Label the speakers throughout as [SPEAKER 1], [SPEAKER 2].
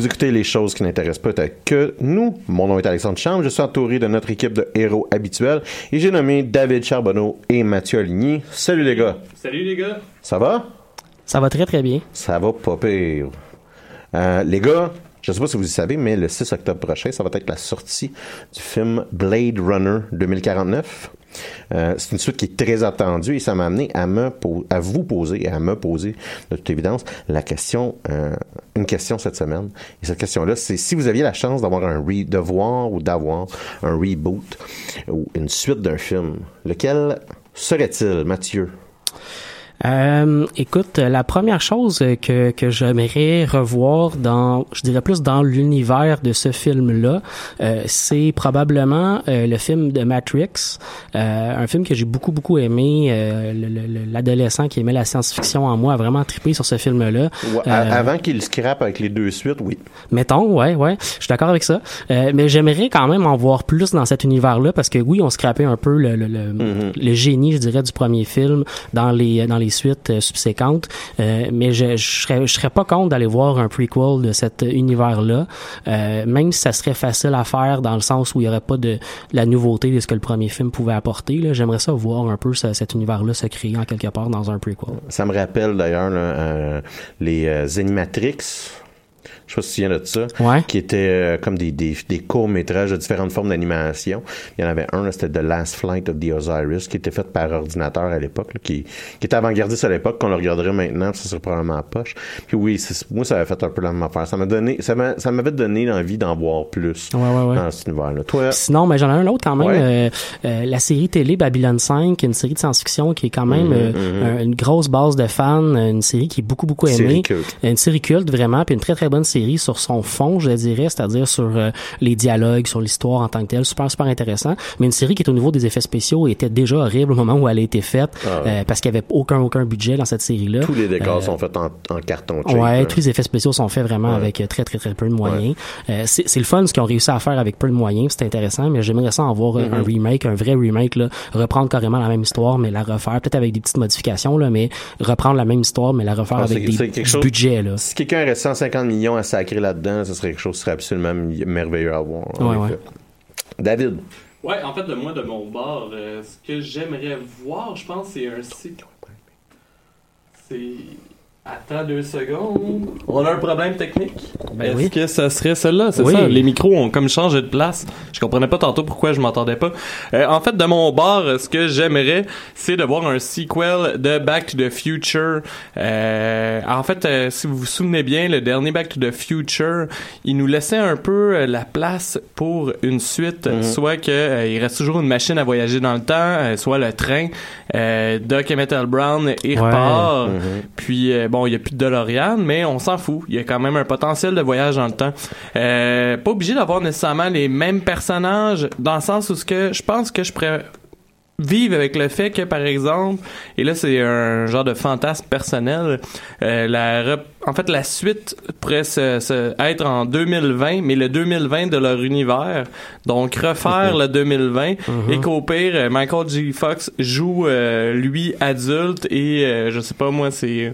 [SPEAKER 1] Vous écoutez les choses qui n'intéressent peut-être que nous. Mon nom est Alexandre Chambre. Je suis entouré de notre équipe de héros habituels et j'ai nommé David Charbonneau et Mathieu Aligny. Salut les gars.
[SPEAKER 2] Salut les gars.
[SPEAKER 1] Ça va?
[SPEAKER 3] Ça va très très bien.
[SPEAKER 1] Ça va pas pire. Euh, les gars, je sais pas si vous le savez, mais le 6 octobre prochain, ça va être la sortie du film Blade Runner 2049. Euh, c'est une suite qui est très attendue et ça m'a amené à me à vous poser à me poser de toute évidence la question euh, une question cette semaine. Et cette question là c'est si vous aviez la chance d'avoir un re de voir ou d'avoir un reboot ou une suite d'un film lequel serait-il Mathieu?
[SPEAKER 3] Euh, écoute, la première chose que, que j'aimerais revoir dans, je dirais plus dans l'univers de ce film-là, euh, c'est probablement euh, le film de Matrix, euh, un film que j'ai beaucoup beaucoup aimé. euh, le- le- le- L'adolescent qui aimait la science-fiction en moi a vraiment trippé sur ce film-là.
[SPEAKER 1] Ou a-
[SPEAKER 3] Euh,
[SPEAKER 1] avant qu'il scrape avec les deux suites oui
[SPEAKER 3] Mettons, ouais, ouais, je suis d'accord avec ça. Euh, mais j'aimerais quand même en voir plus dans cet univers-là parce que oui, on scrapait un peu le, le, le, le génie, je dirais, du premier film dans les dans les suites euh, subséquentes. Euh, mais je, je serais pas contre d'aller voir un prequel de cet univers-là, euh, même si ça serait facile à faire dans le sens où il y aurait pas de, la nouveauté de ce que le premier film pouvait apporter. J'aimerais ça voir un peu ce- cet univers-là se créer en quelque part dans un prequel.
[SPEAKER 1] Ça me rappelle d'ailleurs les Animatrix. Je sais pas si tu souviens de ça.
[SPEAKER 3] Ouais.
[SPEAKER 1] Qui étaient euh, comme des, des, des courts-métrages de différentes formes d'animation. Il y en avait un, c'était The Last Flight of the Osiris, qui était fait par ordinateur à l'époque, qui, qui était avant-gardiste à l'époque, qu'on le regarderait maintenant, ça serait probablement en poche. Puis oui, c'est- moi, ça avait fait un peu la même affaire. Ça m'a donné, ça m'a- ça m'avait donné l'envie d'en voir plus
[SPEAKER 3] Ouais, ouais, ouais.
[SPEAKER 1] dans cet univers-là. Toi,
[SPEAKER 3] Sinon, mais j'en ai un autre quand même. Euh, euh, la série télé Babylon 5, une série de science-fiction qui est quand même
[SPEAKER 1] Mhm,
[SPEAKER 3] euh, un- une grosse base de fans, une série qui est beaucoup beaucoup aimée,
[SPEAKER 1] Série culte.
[SPEAKER 3] une série culte vraiment, puis une très très bonne série sur son fond, je dirais, c'est-à-dire sur euh, les dialogues, sur l'histoire en tant que telle, super super intéressant. Mais une série qui est au niveau des effets spéciaux était déjà horrible au moment où elle a été faite
[SPEAKER 1] Ah ouais.
[SPEAKER 3] euh, parce qu'il y avait aucun aucun budget dans cette série-là.
[SPEAKER 1] tous les décors
[SPEAKER 3] Euh,
[SPEAKER 1] sont faits en, en carton cheap,
[SPEAKER 3] Ouais, tous les effets spéciaux sont faits vraiment
[SPEAKER 1] Ouais.
[SPEAKER 3] avec très très très peu de moyens. C'est le fun ce qu'ils ont réussi à faire avec peu de moyens, c'est intéressant, mais j'aimerais ça en voir euh,
[SPEAKER 1] Mm-hmm.
[SPEAKER 3] un remake, un vrai remake là, reprendre carrément la même histoire mais la refaire peut-être avec des petites modifications là, mais reprendre la même histoire mais la refaire
[SPEAKER 1] Ah,
[SPEAKER 3] avec des
[SPEAKER 1] quelque
[SPEAKER 3] du
[SPEAKER 1] chose-
[SPEAKER 3] budget là.
[SPEAKER 1] Si quelqu'un aurait 150 millions à sacrer là-dedans, ce serait quelque chose qui serait absolument merveilleux à voir.
[SPEAKER 3] Ouais, ouais.
[SPEAKER 1] David?
[SPEAKER 2] Ouais, en fait, de moi, de mon bord, euh, ce que j'aimerais voir, je pense, c'est un cycle. C'est. Attends deux secondes. On a un problème technique.
[SPEAKER 3] Ben
[SPEAKER 2] Est-ce
[SPEAKER 3] oui.
[SPEAKER 2] que ça serait celle-là? C'est
[SPEAKER 3] Oui.
[SPEAKER 2] ça? Les micros ont comme changé de place. Je comprenais pas tantôt pourquoi je m'entendais pas. Euh, en fait, de mon bord, ce que j'aimerais, c'est de voir un sequel de Back to the Future. Euh, en fait, euh, si vous vous souvenez bien, le dernier Back to the Future, il nous laissait un peu euh, la place pour une suite, soit que euh, il reste toujours une machine à voyager dans le temps, euh, soit le train. Euh, Doc et Metal Brown, il
[SPEAKER 3] Ouais.
[SPEAKER 2] repart. Puis euh, bon, il y a plus de DeLorean, mais on s'en fout. Il y a quand même un potentiel de voyage dans le temps. Euh, pas obligé d'avoir nécessairement les mêmes personnages, dans le sens où ce que je pense que je pourrais vivre avec le fait que, par exemple, et là c'est un genre de fantasme personnel, euh, la en fait la suite pourrait se, se- être en 2020, mais le 2020 de leur univers, donc refaire le 2020 et qu'au pire euh, Michael G. Fox joue euh, lui adulte et euh, je sais pas moi c'est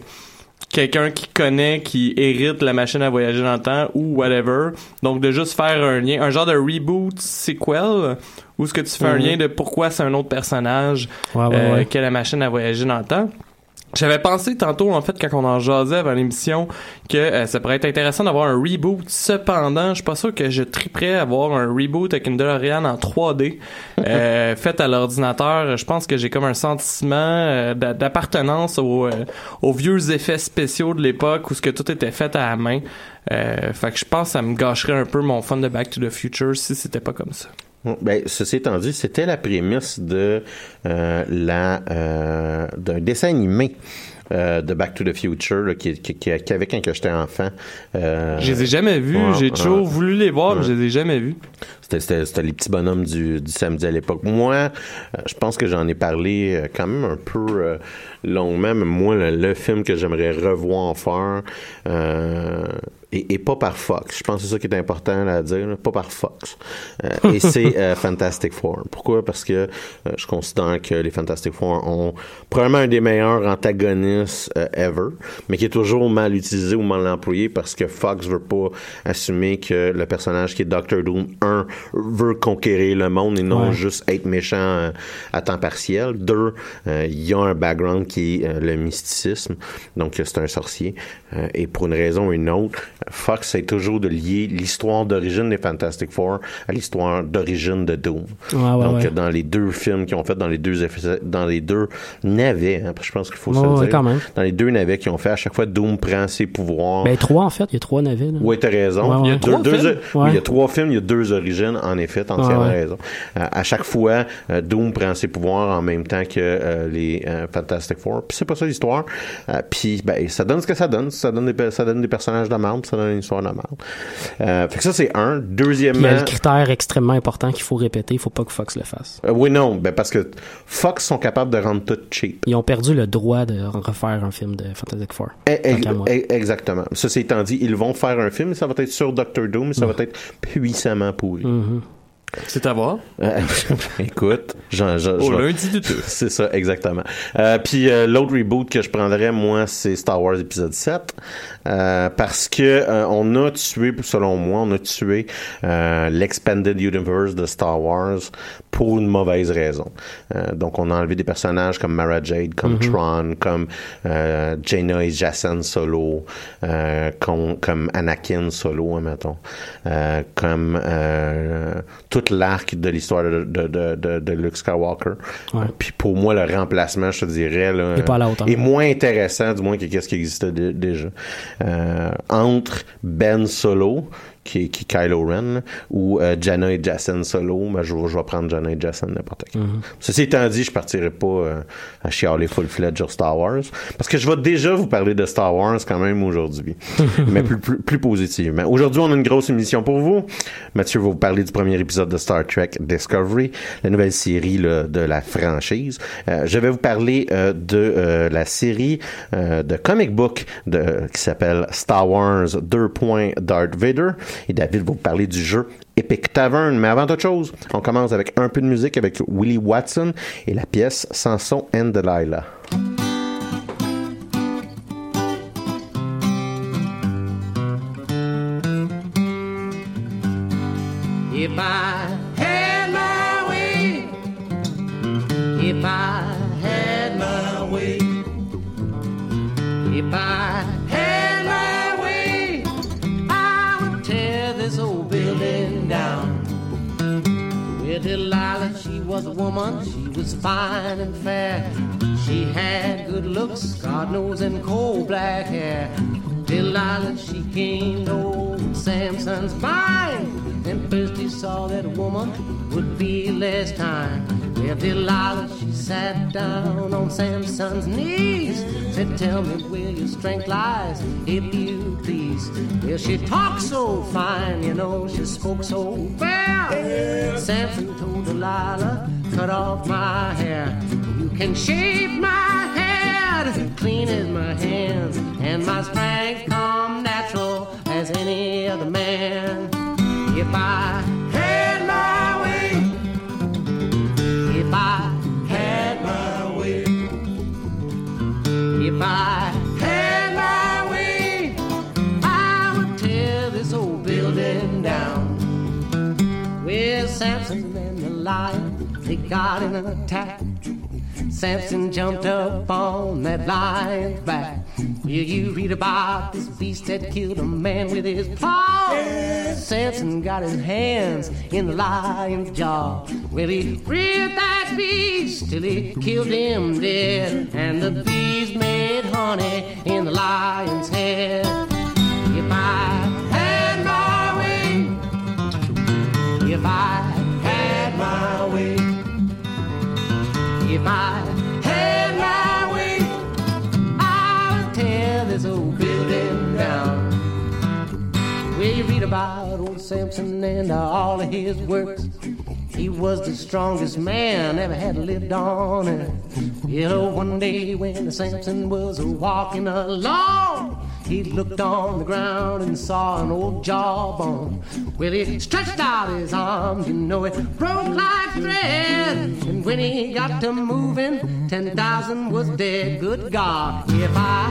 [SPEAKER 2] quelqu'un qui connaît, qui hérite la machine à voyager dans le temps ou whatever. Donc de juste faire un lien, un genre de reboot sequel où ce que tu fais un
[SPEAKER 3] Mhm.
[SPEAKER 2] lien de pourquoi c'est un autre personnage
[SPEAKER 3] Ouais, ouais,
[SPEAKER 2] euh,
[SPEAKER 3] ouais.
[SPEAKER 2] que la machine à voyager dans le temps? J'avais pensé tantôt, en fait, quand on en jasait avant l'émission, que euh, ça pourrait être intéressant d'avoir un reboot. Cependant, je suis pas sûr que je triperais à avoir un reboot avec une DeLorean en 3D euh, faite à l'ordinateur. Je pense que j'ai comme un sentiment euh, d'a- d'appartenance aux, euh, aux vieux effets spéciaux de l'époque où ce que tout était fait à la main. Euh, fait que je pense que ça me gâcherait un peu mon fun de Back to the Future si c'était pas comme ça.
[SPEAKER 1] Ben, ceci étant dit, c'était la prémisse de euh, la euh, d'un dessin animé euh, de Back to the Future là, qui, qui, qui, qui avait quand j'étais enfant. Euh,
[SPEAKER 2] Je les ai jamais vus.
[SPEAKER 1] ouais,
[SPEAKER 2] J'ai toujours
[SPEAKER 1] ouais.
[SPEAKER 2] voulu les voir, mais je les ai jamais vus.
[SPEAKER 1] C'était, les petits bonhommes du, du samedi à l'époque. Moi, je pense que j'en ai parlé quand même un peu euh, longuement, mais moi, le, le film que j'aimerais revoir faire, et, et pas par Fox. Je pense que c'est ça qui est important à dire, là, pas par Fox. Euh, et c'est euh, Fantastic Four. Pourquoi? Parce que euh, je considère que les Fantastic Four ont probablement un des meilleurs antagonistes euh, ever, mais qui est toujours mal utilisé ou mal employé parce que Fox veut pas assumer que le personnage qui est Doctor Doom, un, veut conquérir le monde et non
[SPEAKER 3] Ouais.
[SPEAKER 1] juste être méchant euh, à temps partiel. Deux, euh, il y a un background qui est euh, le mysticisme, donc c'est un sorcier. Euh, et pour une raison ou une autre, Fox essaie toujours de lier l'histoire d'origine des Fantastic Four à l'histoire d'origine de Doom.
[SPEAKER 3] Ouais,
[SPEAKER 1] donc
[SPEAKER 3] ouais.
[SPEAKER 1] dans les deux films qu'ils ont fait, dans les deux dans les deux navets, hein, je pense qu'il faut se le dire.
[SPEAKER 3] quand même.
[SPEAKER 1] Dans les deux navets qu'ils ont fait, à chaque fois Doom prend ses pouvoirs.
[SPEAKER 3] Ben, trois, en fait. Il y a trois navets. là.
[SPEAKER 1] Oui, t'as raison.
[SPEAKER 3] Ouais. Il y a
[SPEAKER 1] Deux-
[SPEAKER 2] trois
[SPEAKER 1] deux- oui, il y a trois films, il y a deux origines, en effet, t'as entièrement raison. Euh, à chaque fois, euh, Doom prend ses pouvoirs en même temps que euh, les euh, Fantastic Four. Puis c'est pas ça l'histoire. Puis ben, ça donne ce que ça donne. Ça donne des, pe- ça donne des personnages de merde, ça donne une histoire de merde. Euh, fait que ça, c'est un.
[SPEAKER 3] Puis il y
[SPEAKER 1] Deuxièmement...
[SPEAKER 3] a le critère extrêmement important qu'il faut répéter. Il faut pas que Fox le fasse.
[SPEAKER 1] Euh, oui, non, ben parce que Fox sont capables de rendre tout cheap.
[SPEAKER 3] Ils ont perdu le droit de refaire un film de Fantastic Four. Moi.
[SPEAKER 1] eh, Exactement. Ceci étant dit, ils vont faire un film, ça va être sur Doctor Doom, ça va être puissamment pourri.
[SPEAKER 3] Mhm.
[SPEAKER 2] C'est à voir.
[SPEAKER 1] Euh, écoute, j'en, j'en-
[SPEAKER 2] Au lundi du 2.
[SPEAKER 1] C'est ça, exactement. Euh, puis euh, l'autre reboot que je prendrais, moi, c'est Star Wars épisode 7. Euh, parce que euh, on a tué, selon moi, on a tué euh, l'expanded universe de Star Wars pour une mauvaise raison. Euh, donc on a enlevé des personnages comme Mara Jade, comme Tron, comme euh, Jaina et Jacen Solo, euh, com- comme Anakin Solo, mettons, euh, comme euh, tout l'arc de l'histoire de, de, de, de, de Luke Skywalker.
[SPEAKER 3] Ouais.
[SPEAKER 1] Puis pour moi, le remplacement, je te dirais, là,
[SPEAKER 3] est pas à la hauteur.
[SPEAKER 1] est moins intéressant, du moins, que qu'est-ce qui existait dé- déjà. Euh, entre Ben Solo, qui qui Kylo Ren, ou euh, Janna et Jason Solo, ben, je, vais- je vais prendre Janna et Jason n'importe quand.
[SPEAKER 3] Mhm.
[SPEAKER 1] Ceci étant dit, je partirai pas euh, à chialer full-fledged sur Star Wars, parce que je vais déjà vous parler de Star Wars quand même aujourd'hui, mais plus, plus, plus positivement. Aujourd'hui, on a une grosse émission pour vous. Mathieu va vous parler du premier épisode de Star Trek Discovery, la nouvelle série là, de la franchise. Euh, je vais vous parler euh, de euh, la série euh, de comic book de, qui s'appelle Star Wars 2. Darth Vader. Et David va vous parler du jeu Epic Tavern. Mais avant toute chose, on commence avec un peu de musique avec Willie Watson et la pièce Samson and Delilah.
[SPEAKER 4] Delilah, she was a woman, she was fine and fair. She had good looks, God knows, and coal black hair. Delilah, she came to old Samson's mine. And first he saw that a woman would be less time. Well, Delilah, she sat down on Samson's knees. Said, Tell me where your strength lies, if you please. Well, she talked so fine, you know, she spoke so fair. Samson told Delilah, cut off my hair. You can shave my head, clean as my hands, and my strength come natural as any other man. If I Samson and the lion, they got in an attack. Samson jumped up on that lion's back. Will you read about this beast that killed a man with his paw? Samson got his hands in the lion's jaw. Well, he reared that beast till he killed him dead. And the beast made honey in the lion's head. If I had my way, if I If I had my way, I would tear this old building down. We read about old Samson and all of his works. He was the strongest man ever had lived on earth. You know, one day when Samson was walking along, he looked on the ground and saw an old jawbone. Well, he stretched out his arms, you know, it broke like thread. And when he got to moving, 10,000 was dead. Good God, if I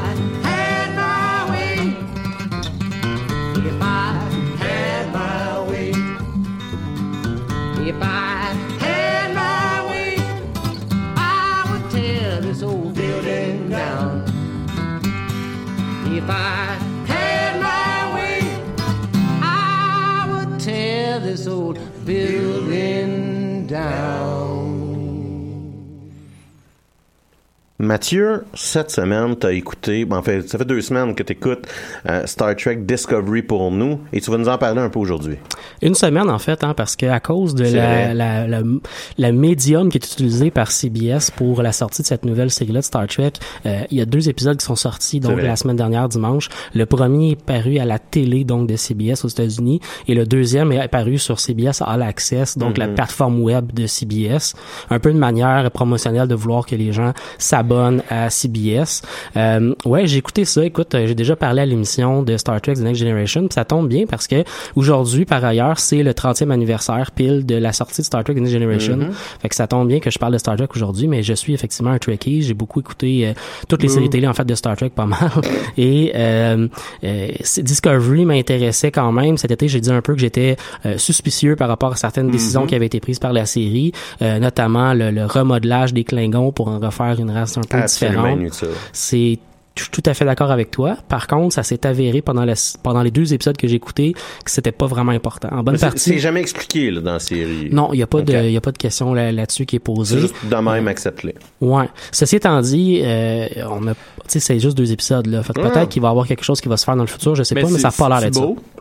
[SPEAKER 1] Mathieu, cette semaine, t'as écouté, ben, en fait, ça fait deux semaines que t'écoutes euh, Star Trek Discovery pour nous, et tu vas nous en parler un peu aujourd'hui.
[SPEAKER 3] Une semaine, en fait, hein, parce que à cause de la, la, la, la médium qui est utilisée par CBS pour la sortie de cette nouvelle série-là de Star Trek, euh, il y a deux épisodes qui sont sortis, donc la semaine dernière, dimanche. Le premier est paru à la télé, donc de CBS aux États-Unis, et le deuxième est paru sur CBS All Access, donc la plateforme web de CBS. Un peu une manière promotionnelle de vouloir que les gens s'abonnent à CBS. Euh, ouais, j'ai écouté ça. Écoute, euh, j'ai déjà parlé à l'émission de Star Trek The Next Generation, puis ça tombe bien parce que aujourd'hui, par ailleurs, c'est le 30e anniversaire pile de la sortie de Star Trek The Next Generation. Fait que ça tombe bien que je parle de Star Trek aujourd'hui, mais je suis effectivement un Trekkie. J'ai beaucoup écouté euh, toutes les séries télé en fait de Star Trek, pas mal. Et euh, euh, Discovery m'intéressait quand même. Cet été, j'ai dit un peu que j'étais euh, suspicieux par rapport à certaines décisions qui avaient été prises par la série, notamment le, le remodelage des Klingons pour en refaire une race un peu
[SPEAKER 1] Absolument.
[SPEAKER 3] C'est je suis tout à fait d'accord avec toi. Par contre, ça s'est avéré pendant, la, pendant les deux épisodes que j'ai écoutés que c'était pas vraiment important. En bonne
[SPEAKER 1] Mais
[SPEAKER 3] partie.
[SPEAKER 1] C'est jamais expliqué là, dans la série.
[SPEAKER 3] Non, il y a pas de, il y a pas de question là- là-dessus qui est posée.
[SPEAKER 1] C'est juste de même accepté.
[SPEAKER 3] Ouais. Ceci étant dit, euh, on a, tu sais, c'est juste deux épisodes là. Fait que
[SPEAKER 1] Ouais.
[SPEAKER 3] peut-être qu'il va y avoir quelque chose qui va se faire dans le futur. Je sais pas, mais ça a
[SPEAKER 2] c'est-
[SPEAKER 3] pas l'air
[SPEAKER 2] c'est
[SPEAKER 3] d'être ça.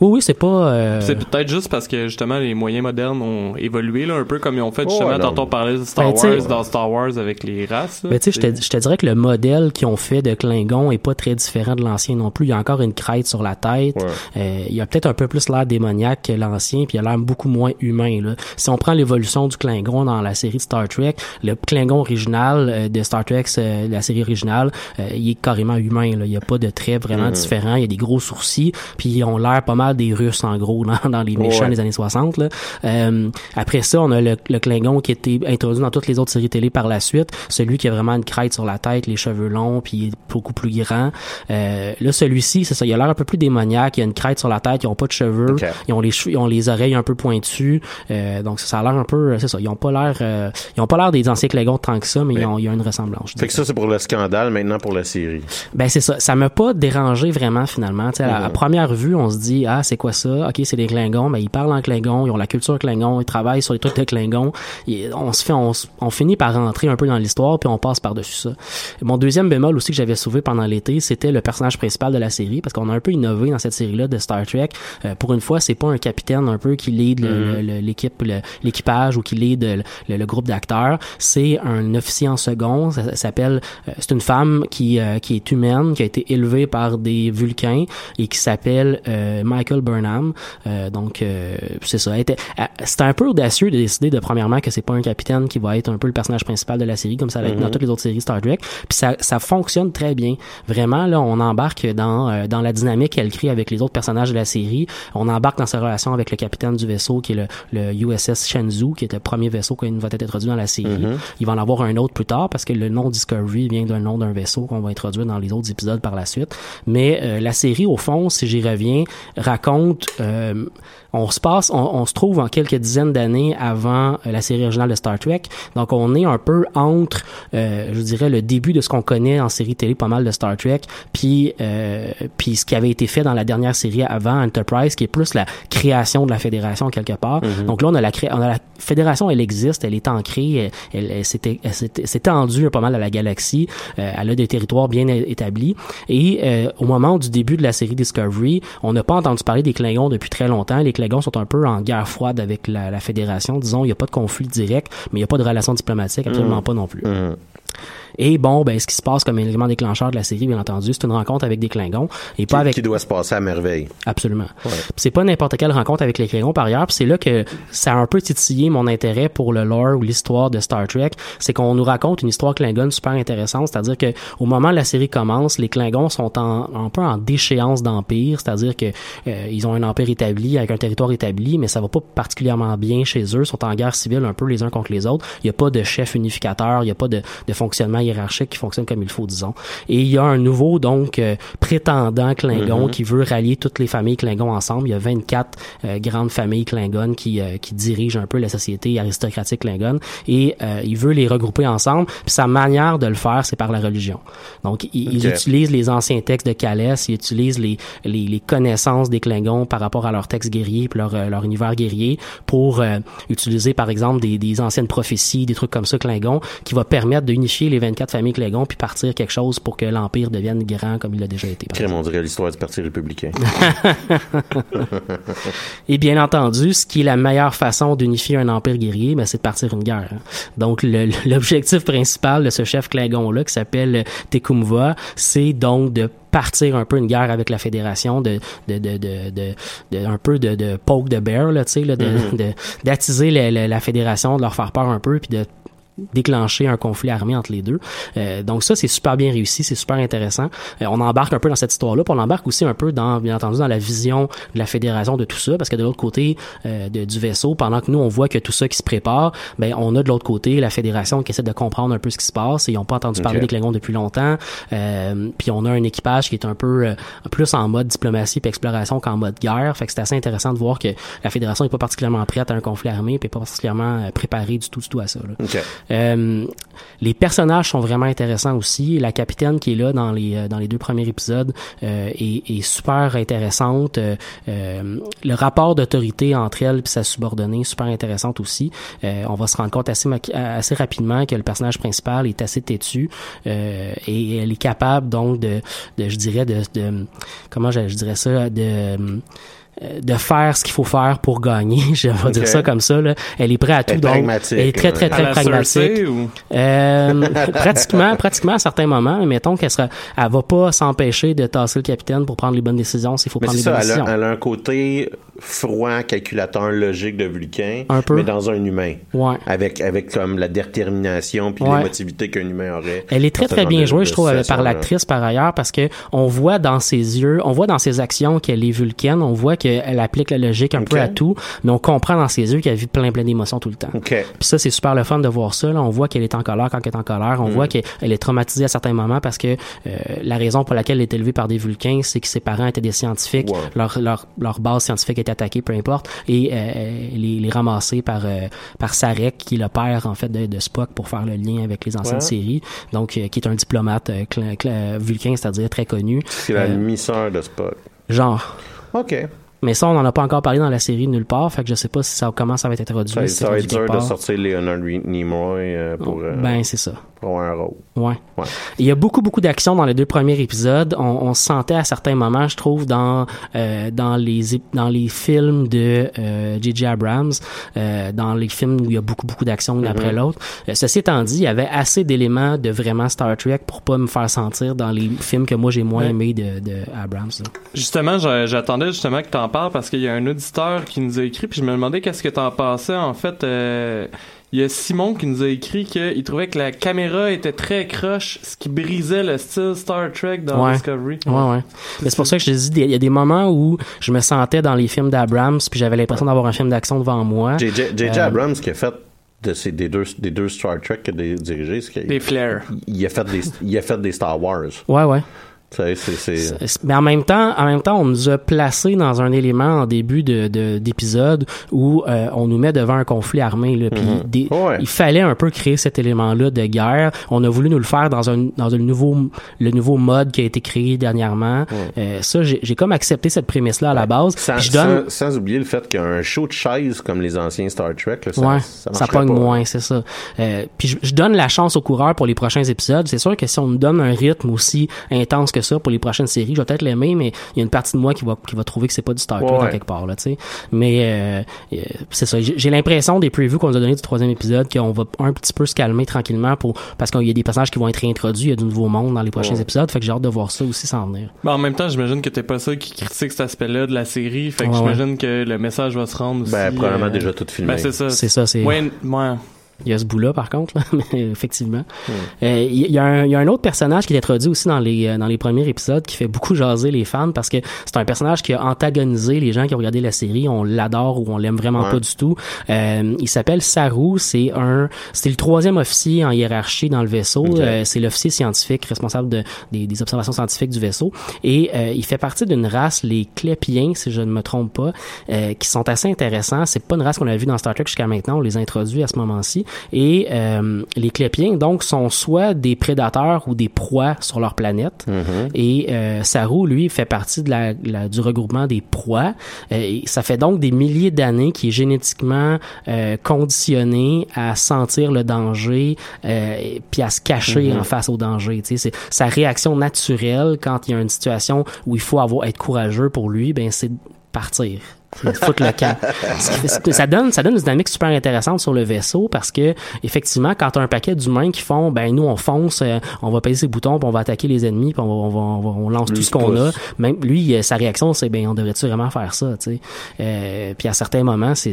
[SPEAKER 3] Oui, oui, c'est pas. euh,
[SPEAKER 2] C'est peut-être juste parce que justement les moyens modernes ont évolué là, un peu comme ils ont fait justement
[SPEAKER 1] ouais, non.
[SPEAKER 2] tantôt on parlait de Star
[SPEAKER 3] Ben,
[SPEAKER 2] Wars dans Star Wars avec les races. là.
[SPEAKER 3] Ben, tu sais, je te, je te dirais que le modèle qu'ils ont fait de Klingon est pas très différent de l'ancien non plus. Il y a encore une crête sur la tête.
[SPEAKER 1] Ouais.
[SPEAKER 3] Euh, il y a peut-être un peu plus l'air démoniaque que l'ancien, puis il a l'air beaucoup moins humain. Là. Si on prend l'évolution du Klingon dans la série de Star Trek, le Klingon original euh, de Star Trek, euh, la série originale, euh, il est carrément humain. Là. Il y a pas de traits vraiment différents. Il y a des gros sourcils, puis ils ont l'air pas mal des Russes en gros dans, dans les méchants
[SPEAKER 1] Ouais.
[SPEAKER 3] des années 60. Là. Euh, après ça, on a le, le Klingon qui a été introduit dans toutes les autres séries télé par la suite. Celui qui a vraiment une crête sur la tête, les cheveux longs, puis il est beaucoup plus grand. Euh, là, celui-ci, c'est ça. Il a l'air un peu plus démoniaque. Il a une crête sur la tête. Ils ont pas de cheveux. Ils ont les cheveux, ils ont les oreilles un peu pointues. Euh, donc ça, ça a l'air un peu, c'est ça. Ils ont pas l'air, euh, ils ont pas l'air des anciens Klingons tant que ça, mais ils ont, il y a une ressemblance.
[SPEAKER 1] Fait que ça, c'est pour le scandale, maintenant pour la série.
[SPEAKER 3] Ben c'est ça, ça m'a pas dérangé vraiment finalement. À
[SPEAKER 1] Mhm.
[SPEAKER 3] première vue, on se dit ah c'est quoi ça? Ok c'est des Klingons, mais ils parlent en Klingon, ils ont la culture Klingon, ils travaillent sur les trucs de Klingon. Et on se fait, on, on finit par rentrer un peu dans l'histoire puis on passe par dessus ça. Mon deuxième bémol aussi que j'avais sauvé pendant l'été, c'était le personnage principal de la série, parce qu'on a un peu innové dans cette série-là de Star Trek. Euh, pour une fois, c'est pas un capitaine un peu qui lead le-
[SPEAKER 1] Mm-hmm.
[SPEAKER 3] l'équipe, le- l'équipage ou qui lead le, le- le groupe d'acteurs. C'est un officier en second. Ça, ça s'appelle, euh, c'est une femme qui euh, qui est humaine, qui a été élevée par des Vulcains et qui s'appelle euh, Michael Burnham. Euh, donc euh, c'est ça. C'était un peu audacieux de décider de premièrement que c'est pas un capitaine qui va être un peu le personnage principal de la série comme ça va être dans toutes les autres séries Star Trek. Puis ça, ça fonctionne très bien. Vraiment là, on embarque dans euh, dans la dynamique qu'elle crée avec les autres personnages de la série. On embarque dans sa relation avec le capitaine du vaisseau qui est le, le USS Shenzhou qui est le premier vaisseau qui va être introduit dans la série. Il va en avoir un autre plus tard parce que le nom Discovery vient d'un nom d'un vaisseau qu'on va introduire dans les autres épisodes par la suite. Mais euh, la série au fond, si j'y reviens, raconte euh, on se passe, on, on se trouve en quelques dizaines d'années avant euh, la série originale de Star Trek. Donc on est un peu entre, euh, je dirais, le début de ce qu'on connaît en série télé pas mal de Star Trek, puis euh, puis ce qui avait été fait dans la dernière série avant Enterprise, qui est plus la création de la fédération quelque part. Donc là on a la cré- on a la fédération, elle existe, elle est ancrée, elle, elle, s'est étendue pas mal à la galaxie, euh, elle a des territoires bien établis. Et euh, au moment du début de la série Discovery, on n'a pas entendu parler des Klingons depuis très longtemps. Les Klingons sont un peu en guerre froide avec la, la fédération. Disons, il n'y a pas de conflit direct, mais il n'y a pas de relation diplomatique, absolument pas non plus. Et bon, ben, ce qui se passe comme élément déclencheur de la série, bien entendu, c'est une rencontre avec des Klingons et pas
[SPEAKER 1] Qui,
[SPEAKER 3] avec
[SPEAKER 1] qui doit se passer à merveille.
[SPEAKER 3] Absolument. Puis C'est pas n'importe quelle rencontre avec les Klingons par ailleurs. C'est là que ça a un peu titillé mon intérêt pour le lore ou l'histoire de Star Trek. C'est qu'on nous raconte une histoire Klingon super intéressante. C'est-à-dire que au moment où la série commence, les Klingons sont en, un peu en déchéance d'empire. C'est-à-dire que euh, ils ont un empire établi avec un territoire établi, mais ça va pas particulièrement bien chez eux. Ils sont en guerre civile un peu les uns contre les autres. Il y a pas de chef unificateur. Il y a pas de, de fonctionnement hiérarchique qui fonctionne comme il faut, disons. Et il y a un nouveau donc euh, prétendant Klingon qui veut rallier toutes les familles Klingon ensemble. Il y a 24 euh, grandes familles Klingon qui euh, qui dirigent un peu la société aristocratique Klingon et euh, il veut les regrouper ensemble. Puis sa manière de le faire, c'est par la religion. Donc il, il
[SPEAKER 1] Ok.
[SPEAKER 3] utilise les anciens textes de Calès, il utilise les, les les connaissances des Klingons par rapport à leurs textes guerriers puis leur leur univers guerrier pour utiliser par exemple des des anciennes prophéties, des trucs comme ça Klingon qui va permettre d'unifier les 24 familles Klingon puis partir quelque chose pour que l'empire devienne grand comme il l'a déjà été.
[SPEAKER 1] Crème, on dirait l'histoire du Parti républicain.
[SPEAKER 3] Et bien entendu, ce qui est la meilleure façon d'unifier un empire guerrier, ben, c'est de partir une guerre. hein. Donc, l'objectif principal de ce chef Klingon-là, qui s'appelle Tecumva, c'est donc de partir un peu une guerre avec la fédération de de de de, un peu de, poke de bear là tu sais de- d'attiser la, la, la fédération de leur faire peur un peu puis de déclencher un conflit armé entre les deux. Euh, donc ça, c'est super bien réussi, c'est super intéressant. Euh, on embarque un peu dans cette histoire-là, puis on embarque aussi un peu dans, bien entendu, dans la vision de la fédération de tout ça, parce que de l'autre côté euh, de- du vaisseau, pendant que nous, on voit que tout ça qui se prépare, ben on a de l'autre côté la fédération qui essaie de comprendre un peu ce qui se passe, et ils n'ont pas entendu parler des Klingons depuis longtemps. Euh, puis on a un équipage qui est un peu euh, plus en mode diplomatie puis exploration qu'en mode guerre. Fait que c'est assez intéressant de voir que la fédération n'est pas particulièrement prête à un conflit armé, puis pas particulièrement euh, préparée du tout, du tout à ça. là.
[SPEAKER 1] OK.
[SPEAKER 3] Euh, les personnages sont vraiment intéressants aussi. La capitaine qui est là dans les euh, dans les deux premiers épisodes euh, est, super intéressante. Le rapport d'autorité entre elle et sa subordonnée super intéressante aussi. On va se rendre compte assez assez rapidement que le personnage principal est assez têtu et elle est capable donc de, de je dirais de, de comment je, je dirais ça de de faire ce qu'il faut faire pour gagner, je vais dire ça comme ça. Là. Elle est prête à tout,
[SPEAKER 1] Elle est
[SPEAKER 3] donc elle est très très
[SPEAKER 2] À
[SPEAKER 3] très pragmatique.
[SPEAKER 2] Ou...
[SPEAKER 3] Euh, pratiquement, pratiquement à certains moments, mais mettons qu'elle sera, elle va pas s'empêcher de tasser le capitaine pour prendre les bonnes décisions s'il faut
[SPEAKER 1] Mais
[SPEAKER 3] prendre les bonnes
[SPEAKER 1] elle
[SPEAKER 3] décisions.
[SPEAKER 1] a, elle a un côté froid, calculateur, logique de Vulcain,
[SPEAKER 3] Un peu.
[SPEAKER 1] mais dans un humain.
[SPEAKER 3] Ouais.
[SPEAKER 1] Avec, avec comme la détermination puis
[SPEAKER 3] Ouais.
[SPEAKER 1] l'émotivité qu'un humain aurait.
[SPEAKER 3] Elle est très très bien jouée, je trouve, par l'actrice par ailleurs, parce que on voit dans ses yeux, on voit dans ses actions qu'elle est vulcaine, on voit qu'elle applique la logique un peu à tout, mais on comprend dans ses yeux qu'elle vit plein plein d'émotions tout le temps.
[SPEAKER 1] OK.
[SPEAKER 3] Puis ça, c'est super le fun de voir ça. Là. On voit qu'elle est en colère quand elle est en colère. On voit qu'elle elle est traumatisée à certains moments parce que euh, la raison pour laquelle elle est élevée par des Vulcains, c'est que ses parents étaient des scientifiques.
[SPEAKER 1] Ouais.
[SPEAKER 3] Leur, leur, leur base scientifique est attaquée, peu importe. Et euh, les, les ramasser par, euh, par Sarek, qui est le père, en fait, de, de Spock pour faire le lien avec les anciennes
[SPEAKER 1] Ouais.
[SPEAKER 3] séries. Donc, euh, qui est un diplomate vulcain, c'est-à-dire très connu.
[SPEAKER 1] C'est la demi-sœur de Spock.
[SPEAKER 3] genre.
[SPEAKER 1] OK.
[SPEAKER 3] Mais ça, on n'en a pas encore parlé dans la série nulle part. Fait que je sais pas si ça, comment ça va être introduit.
[SPEAKER 1] Ça,
[SPEAKER 3] si
[SPEAKER 1] ça va être dur de sortir Leonard Nimoy euh, pour, euh,
[SPEAKER 3] Ben, c'est ça.
[SPEAKER 1] pour un rôle.
[SPEAKER 3] Ouais.
[SPEAKER 1] Ouais.
[SPEAKER 3] Il y a beaucoup beaucoup d'action dans les deux premiers épisodes. On, on se sentait à certains moments, je trouve, dans euh, dans les dans les films de euh, J.J. Abrams, euh, dans les films où il y a beaucoup beaucoup d'action l'un après l'autre. Euh, ceci étant dit, il y avait assez d'éléments de vraiment Star Trek pour pas me faire sentir dans les films que moi j'ai moins
[SPEAKER 2] Ouais.
[SPEAKER 3] aimés de, de Abrams. là.
[SPEAKER 2] Justement, j'a- j'attendais justement que t'en parce qu'il y a un auditeur qui nous a écrit puis je me demandais qu'est-ce que t'en pensais. En fait, euh, il y a Simon qui nous a écrit qu'il trouvait que la caméra était très croche, ce qui brisait le style Star Trek dans
[SPEAKER 3] Ouais.
[SPEAKER 2] Discovery.
[SPEAKER 3] Ouais, ouais. Mais c'est pour ça que je te dis, il y a des moments où je me sentais dans les films d'Abrams, puis j'avais l'impression d'avoir un film d'action devant moi.
[SPEAKER 1] J.J.
[SPEAKER 3] Euh,
[SPEAKER 1] Abrams qui a fait de ces, des, deux, des deux Star Trek qu'il a dirigés, c'est qu'il
[SPEAKER 2] Des flares.
[SPEAKER 1] il a fait des, il a fait des Star Wars.
[SPEAKER 3] Ouais, ouais.
[SPEAKER 1] Tu sais, c'est, c'est,
[SPEAKER 3] C'est- Mais en même temps, en même temps, on nous a placé dans un élément en début de de- d'épisode où euh, on nous met devant un conflit armé. Là, des-
[SPEAKER 1] Ouais.
[SPEAKER 3] il fallait un peu créer cet élément-là de guerre. On a voulu nous le faire dans un dans le nouveau le nouveau mode qui a été créé dernièrement. Euh, ça, j'ai j'ai comme accepté cette prémisse-là à la base.
[SPEAKER 1] sans,
[SPEAKER 3] je donne
[SPEAKER 1] sans, sans oublier le fait qu'un show de chaise comme les anciens Star Trek, là, ça,
[SPEAKER 3] ouais,
[SPEAKER 1] ça,
[SPEAKER 3] pogne
[SPEAKER 1] pas.
[SPEAKER 3] moins, c'est ça. Euh, puis je, je donne la chance aux coureurs pour les prochains épisodes. C'est sûr que si on nous donne un rythme aussi intense que ça pour les prochaines séries, je vais peut-être l'aimer, mais il y a une partie de moi qui va qui va trouver que c'est pas du Star Trek
[SPEAKER 1] Ouais,
[SPEAKER 3] quelque part là, tu sais. Mais euh, euh, c'est ça. J'ai l'impression des previews qu'on nous a donné du troisième épisode qu'on va un petit peu se calmer tranquillement pour parce qu'il y a des personnages qui vont être réintroduits, il y a du nouveau monde dans les prochains
[SPEAKER 1] Ouais.
[SPEAKER 3] épisodes. Fait que j'ai hâte de voir ça aussi s'en venir.
[SPEAKER 2] En même temps, j'imagine que t'es pas ça qui critique cet aspect-là de la série. Fait que
[SPEAKER 3] Ouais,
[SPEAKER 2] j'imagine que le message va se rendre aussi.
[SPEAKER 1] Ben, probablement
[SPEAKER 2] euh,
[SPEAKER 1] déjà tout filmé.
[SPEAKER 2] Ben, c'est ça.
[SPEAKER 3] C'est ça, c'est
[SPEAKER 2] Ouais, ouais.
[SPEAKER 3] Il y a ce bout-là, par contre, là, mais effectivement.
[SPEAKER 1] Hmm.
[SPEAKER 3] Euh, Il y, a un- il y a un autre personnage qui est introduit aussi dans les, euh, dans les premiers épisodes qui fait beaucoup jaser les fans parce que c'est un personnage qui a antagonisé les gens qui ont regardé la série. On l'adore ou on l'aime vraiment
[SPEAKER 1] Ouais.
[SPEAKER 3] pas du tout. Euh, il s'appelle Saru. C'est un, c'était le troisième officier en hiérarchie dans le vaisseau. Euh, c'est l'officier scientifique responsable de, des, des observations scientifiques du vaisseau. Et il fait partie d'une race, les Clépiens, si je ne me trompe pas, qui sont assez intéressants. C'est pas une race qu'on a vue dans Star Trek jusqu'à maintenant. On les a introduits à ce moment-ci. Et euh, les Clépiens, donc, sont soit des prédateurs ou des proies sur leur planète. Et euh, Saru, lui, fait partie de la, la- du regroupement des proies. Euh, et ça fait donc des milliers d'années qu'il est génétiquement euh, conditionné à sentir le danger euh, et- puis à se cacher en face au danger. Tu sais, c'est sa réaction naturelle quand il y a une situation où il faut avoir être courageux pour lui, ben c'est de partir. Foutre le camp. Ça donne ça donne une dynamique super intéressante sur le vaisseau parce que effectivement quand t'as un paquet d'humains qui font ben nous on fonce euh, on va payer ses boutons puis on va attaquer les ennemis puis on, va, on, va- on va- on lance
[SPEAKER 1] Lui,
[SPEAKER 3] tout ce qu'on a. même lui euh, sa réaction c'est ben on devrait-tu vraiment faire ça tu sais? Euh, puis à certains moments c'est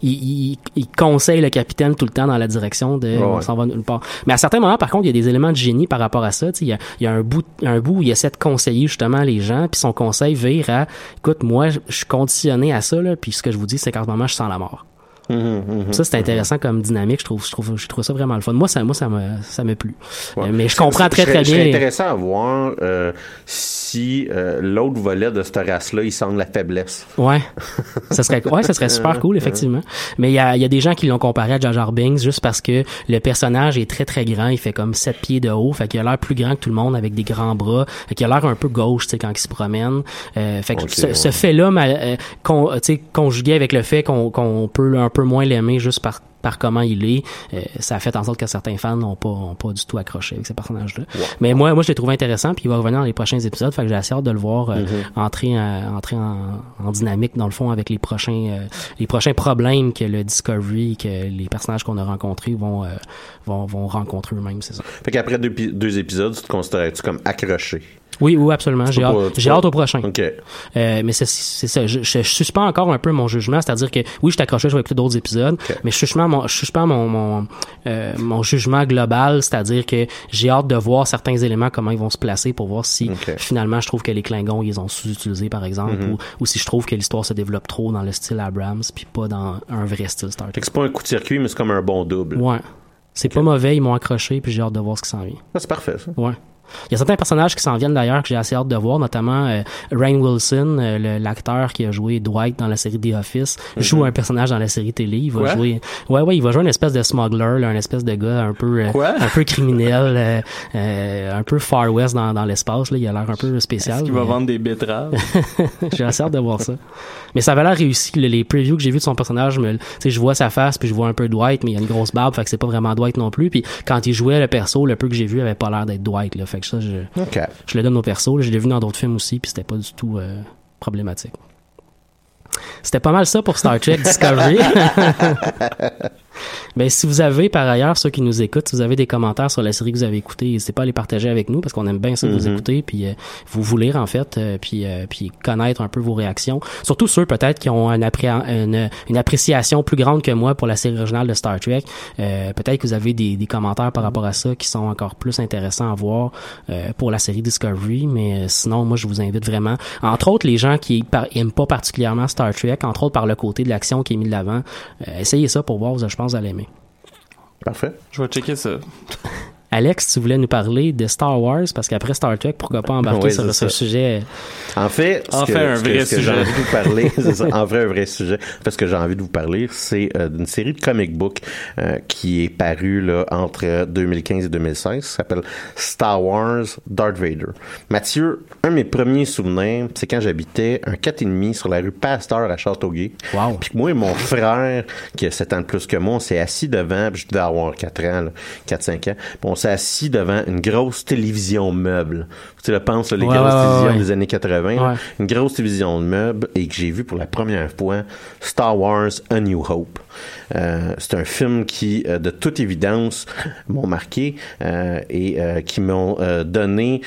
[SPEAKER 3] il, il, il conseille le capitaine tout le temps dans la direction de
[SPEAKER 1] Ouais,
[SPEAKER 3] on s'en va nulle part. Mais à certains moments, par contre, il y a des éléments de génie par rapport à ça. Tu sais, Il y a, il y a un bout, un bout où il essaie de conseiller justement les gens, puis son conseil vire à écoute, moi, je je suis conditionné à ça, là, puis ce que je vous dis, c'est qu'en ce moment, je sens la mort.
[SPEAKER 1] Mhm,
[SPEAKER 3] Ça, c'est intéressant comme dynamique. Je trouve, je trouve, je trouve ça vraiment le fun. Moi, ça, moi, ça me, ça me plu.
[SPEAKER 1] Ouais.
[SPEAKER 3] Mais je comprends très, très bien.
[SPEAKER 1] intéressant à voir euh, si euh, l'autre volet de cette race-là, il sent la faiblesse.
[SPEAKER 3] Ouais. ça serait, ouais, ça serait super cool, effectivement. Mais il y a, il y a des gens qui l'ont comparé à Jar Jar Binks juste parce que le personnage est très, très grand. Il fait comme 7 pieds de haut. Fait qu'il a l'air plus grand que tout le monde avec des grands bras. Fait qu'il a l'air un peu gauche, tu sais, quand il se promène. Euh, fait que ce,
[SPEAKER 1] ouais.
[SPEAKER 3] ce fait-là, euh, con- tu sais, conjugué avec le fait qu'on, qu'on peut un peu moins l'aimer juste par par comment il est, euh, ça a fait en sorte que certains fans n'ont pas, ont pas du tout accroché avec ces personnages-là. Mais moi, moi, je l'ai trouvé intéressant, puis il va revenir dans les prochains épisodes, fait que j'ai assez hâte de le voir euh, entrer, en- entrer en, en dynamique dans le fond avec les prochains, euh, les prochains problèmes que le Discovery, que les personnages qu'on a rencontrés vont, euh, vont, vont rencontrer eux-mêmes, c'est ça.
[SPEAKER 1] Fait qu'après deux, deux épisodes, tu te considérais-tu comme accroché?
[SPEAKER 3] Oui, oui, absolument. J'ai hâte, j'ai hâte au prochain. Euh, mais c'est, c'est ça. Je, je, je suspends encore un peu mon jugement, c'est-à-dire que oui, je t'accrochais, je vais écouter d'autres épisodes, mais je suspends mon, je suspends mon, mon, euh, mon jugement global, c'est-à-dire que j'ai hâte de voir certains éléments comment ils vont se placer pour voir si finalement je trouve que les Klingons ils ont sous-utilisés par exemple,
[SPEAKER 1] Mhm.
[SPEAKER 3] ou, ou si je trouve que l'histoire se développe trop dans le style Abrams puis pas dans un vrai style Star Trek.
[SPEAKER 1] c'est pas un coup de circuit, mais c'est comme un bon double.
[SPEAKER 3] Ouais. C'est pas mauvais, ils m'ont accroché puis j'ai hâte de voir ce qui s'en vient.
[SPEAKER 1] Ah, c'est parfait, ça.
[SPEAKER 3] Ouais. Il y a certains personnages qui s'en viennent d'ailleurs que j'ai assez hâte de voir, notamment euh, Rain Wilson, euh, l'acteur qui a joué Dwight dans la série The Office, joue un personnage dans la série télé. Il va
[SPEAKER 2] Quoi?
[SPEAKER 3] jouer, ouais, ouais, il va jouer une espèce de smuggler, là, un espèce de gars un peu, euh, un peu criminel, euh, euh, un peu Far West dans, dans l'espace. Là, il a l'air un peu spécial.
[SPEAKER 2] Est-ce qu'il va vendre des betteraves?
[SPEAKER 3] j'ai assez hâte de voir ça. Mais ça avait l'air réussi. Le- Les previews que j'ai vus de son personnage, me- tu sais, je vois sa face, puis je vois un peu Dwight, mais il y a une grosse barbe, fait que c'est pas vraiment Dwight non plus. Puis quand il jouait le perso, le peu que j'ai vu avait pas l'air d'être Dwight. Là, fait que ça, je, le donne au perso. là. Je l'ai vu dans d'autres films aussi, puis c'était pas du tout euh, problématique. C'était pas mal ça pour Star Trek Discovery. Ben, si vous avez, par ailleurs, ceux qui nous écoutent, si vous avez des commentaires sur la série que vous avez écoutée, n'hésitez pas à les partager avec nous parce qu'on aime bien ça que vous
[SPEAKER 1] Mhm.
[SPEAKER 3] écoutez, puis euh, vous vous lire, en fait, euh, puis, euh, puis connaître un peu vos réactions. Surtout ceux, peut-être, qui ont une, appré- une, une appréciation plus grande que moi pour la série originale de Star Trek. Euh, peut-être que vous avez des, des commentaires par rapport à ça qui sont encore plus intéressants à voir euh, pour la série Discovery, mais euh, sinon, moi, je vous invite vraiment, entre autres, les gens qui par- aiment pas particulièrement Star Trek, entre autres par le côté de l'action qui est mis de l'avant, euh, essayez ça pour voir, je pense, vous allez aimer.
[SPEAKER 1] Parfait.
[SPEAKER 2] Je vais checker ça.
[SPEAKER 3] Alex, tu voulais nous parler de Star Wars parce qu'après Star Trek, pourquoi pas embarquer
[SPEAKER 1] Oui,
[SPEAKER 3] sur ce sujet?
[SPEAKER 1] En fait,
[SPEAKER 2] En fait, un vrai
[SPEAKER 1] ce que j'ai
[SPEAKER 2] sujet.
[SPEAKER 1] envie de vous parler, c'est ça, en vrai, un vrai sujet. Parce que j'ai envie de vous parler, c'est euh, d'une série de comic book euh, qui est parue là, entre 2015 et 2016. Ça s'appelle Star Wars Darth Vader. Mathieu, un de mes premiers souvenirs, c'est quand j'habitais un 4,5 sur la rue Pasteur à Châteauguay.
[SPEAKER 3] Wow.
[SPEAKER 1] Puis que moi et mon frère, qui a 7 ans de plus que moi, on s'est assis devant, puis je devais avoir 4 ans, 4-5 ans, puis on s'est assis devant une grosse télévision meuble. Tu le penses, les
[SPEAKER 3] Ouais,
[SPEAKER 1] grosses
[SPEAKER 3] ouais,
[SPEAKER 1] télévisions
[SPEAKER 3] ouais.
[SPEAKER 1] des années 80, là.
[SPEAKER 3] Ouais.
[SPEAKER 1] une grosse télévision de meubles et que j'ai vu pour la première fois Star Wars A New Hope. Euh, c'est un film qui, euh, de toute évidence, m'ont marqué euh, et euh, qui m'ont donné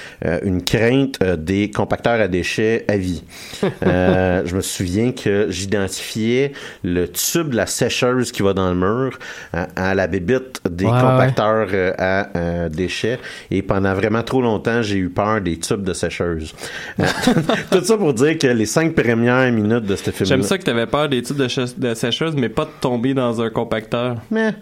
[SPEAKER 1] une crainte des compacteurs à déchets à vie. Je me souviens que j'identifiais le tube de la sécheuse qui va dans le mur à la bébite des
[SPEAKER 3] Ouais,
[SPEAKER 1] compacteurs à déchets et pendant vraiment trop longtemps j'ai eu peur des tubes de sécheuse. Tout ça pour dire que les cinq premières minutes de ce film
[SPEAKER 2] J'aime ça que t'avais peur des tubes de, de sécheuse, mais pas de tomber dans un compacteur.
[SPEAKER 1] Mais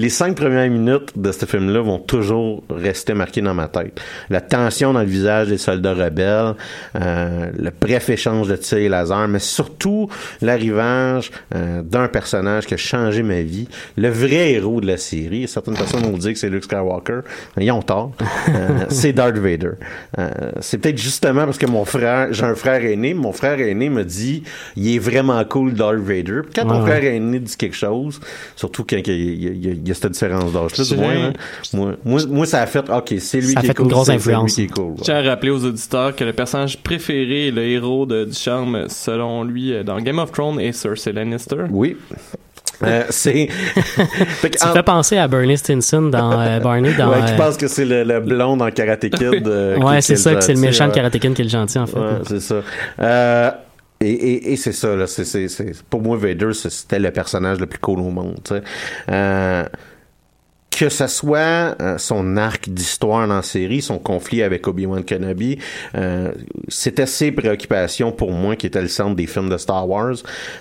[SPEAKER 1] les cinq premières minutes de ce film-là vont toujours rester marquées dans ma tête. La tension dans le visage des soldats rebelles, euh, le bref échange de tirs et laser, mais surtout l'arrivage euh, d'un personnage qui a changé ma vie, le vrai héros de la série. Certaines personnes vont dire que c'est Luke Skywalker, ils ont tort. Euh, c'est Darth Vader. Euh, c'est peut-être justement parce que mon frère, j'ai un frère aîné, mon frère aîné me dit, il est vraiment cool Darth Vader. Quand
[SPEAKER 3] Ouais, ouais.
[SPEAKER 1] frère aîné dit quelque chose, surtout quand il y a, il y a- il y a- il y a cette différence d'âge-là, du moins, hein. moi, moi, moi, ça a fait, ok, c'est lui
[SPEAKER 3] Ça a
[SPEAKER 1] qui
[SPEAKER 3] fait
[SPEAKER 1] est cool,
[SPEAKER 3] une grosse influence.
[SPEAKER 1] qui.
[SPEAKER 2] Je tiens à rappeler aux auditeurs que le personnage préféré et le héros de, du charme, selon lui, euh, dans Game of Thrones, est Cersei Lannister.
[SPEAKER 1] Oui. Euh, c'est.
[SPEAKER 3] Ça
[SPEAKER 1] en-
[SPEAKER 3] fait penser à Bernie Stinson dans euh, Barney dans.
[SPEAKER 1] ouais, qui
[SPEAKER 3] euh,
[SPEAKER 1] pense que c'est le, le blond dans Karate Kid. euh, qui-
[SPEAKER 3] ouais,
[SPEAKER 1] qui
[SPEAKER 3] c'est
[SPEAKER 1] est
[SPEAKER 3] ça, que c'est le méchant de. Karate Kid qui est le gentil en fait.
[SPEAKER 1] Ouais, c'est ça. Et, et, et c'est ça, là. C'est, c'est, c'est, pour moi, Vader, c'était le personnage le plus cool au monde. Euh, que ce soit euh, son arc d'histoire dans la série, son conflit avec Obi-Wan Kenobi, euh, c'était ses préoccupations pour moi qui étaient le centre des films de Star Wars.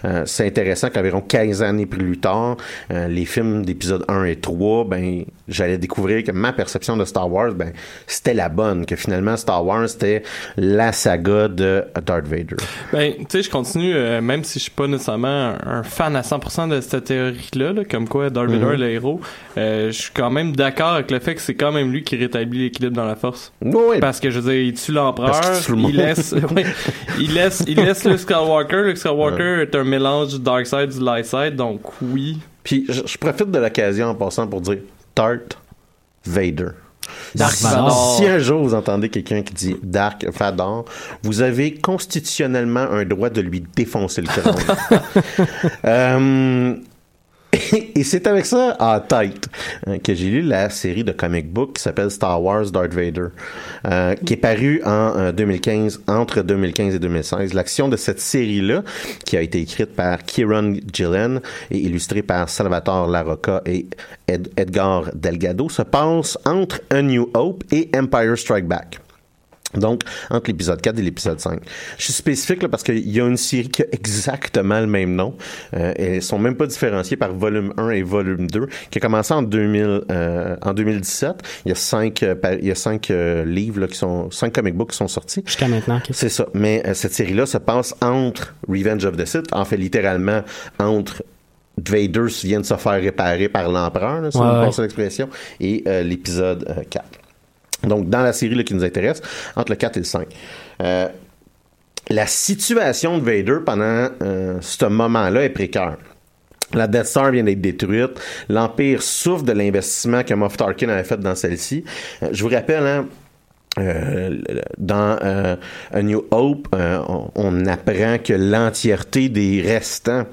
[SPEAKER 1] Euh, c'est intéressant qu'environ 15 années plus tard, euh, les films d'épisode 1 et 3, ben, j'allais découvrir que ma perception de Star Wars, ben, c'était la bonne, que finalement Star Wars, c'était la saga de Darth Vader.
[SPEAKER 2] Ben, tu sais, je continue, euh, même si je suis pas nécessairement un, fan à 100% de cette théorie-là, là, comme quoi Darth Vader est le héros, euh, je suis quand même d'accord avec le fait que c'est quand même lui qui rétablit l'équilibre dans la force.
[SPEAKER 1] Oui,
[SPEAKER 2] Parce que je veux dire, il tue l'empereur, il laisse, ouais, il laisse, il laisse le Skywalker. Le Skywalker est un mélange du dark side du light side, donc oui.
[SPEAKER 1] Puis je, je profite de l'occasion en passant pour dire Darth Vader.
[SPEAKER 3] Dark
[SPEAKER 1] si,
[SPEAKER 3] Vador.
[SPEAKER 1] si un jour vous entendez quelqu'un qui dit Dark Vador, vous avez constitutionnellement un droit de lui défoncer le crâne. Euh, et c'est avec ça en tête euh, que j'ai lu la série de comic book qui s'appelle Star Wars Darth Vader, euh, qui est parue en euh, 2015, entre 2015 et 2016. L'action de cette série-là, qui a été écrite par Kieran Gillen et illustrée par Salvatore Larocca et Ed- Edgar Delgado, se passe entre A New Hope et Empire Strike Back. Donc, entre l'épisode 4 et l'épisode 5. Je suis spécifique là, parce qu'il y a une série qui a exactement le même nom. Euh, elles sont même pas différenciées par volume 1 et volume 2, qui a commencé en 2000, euh, en 2017. Il y a cinq, euh, il y a cinq euh, livres là, qui sont, cinq comic books qui sont sortis.
[SPEAKER 3] Jusqu'à maintenant. ok.
[SPEAKER 1] C'est ça. Mais euh, cette série-là se passe entre Revenge of the Sith, en fait littéralement entre Vader vient de se faire réparer par l'empereur, si
[SPEAKER 3] Ouais,
[SPEAKER 1] on
[SPEAKER 3] ouais.
[SPEAKER 1] l'expression, et euh, l'épisode euh, 4. Donc, dans la série qui nous intéresse, entre le 4 et le 5. Euh, la situation de Vader pendant euh, ce moment-là est précaire. La Death Star vient d'être détruite. L'Empire souffre de l'investissement que Moff Tarkin avait fait dans celle-ci. Euh, je vous rappelle, hein, dans A New Hope, on apprend que l'entièreté des restants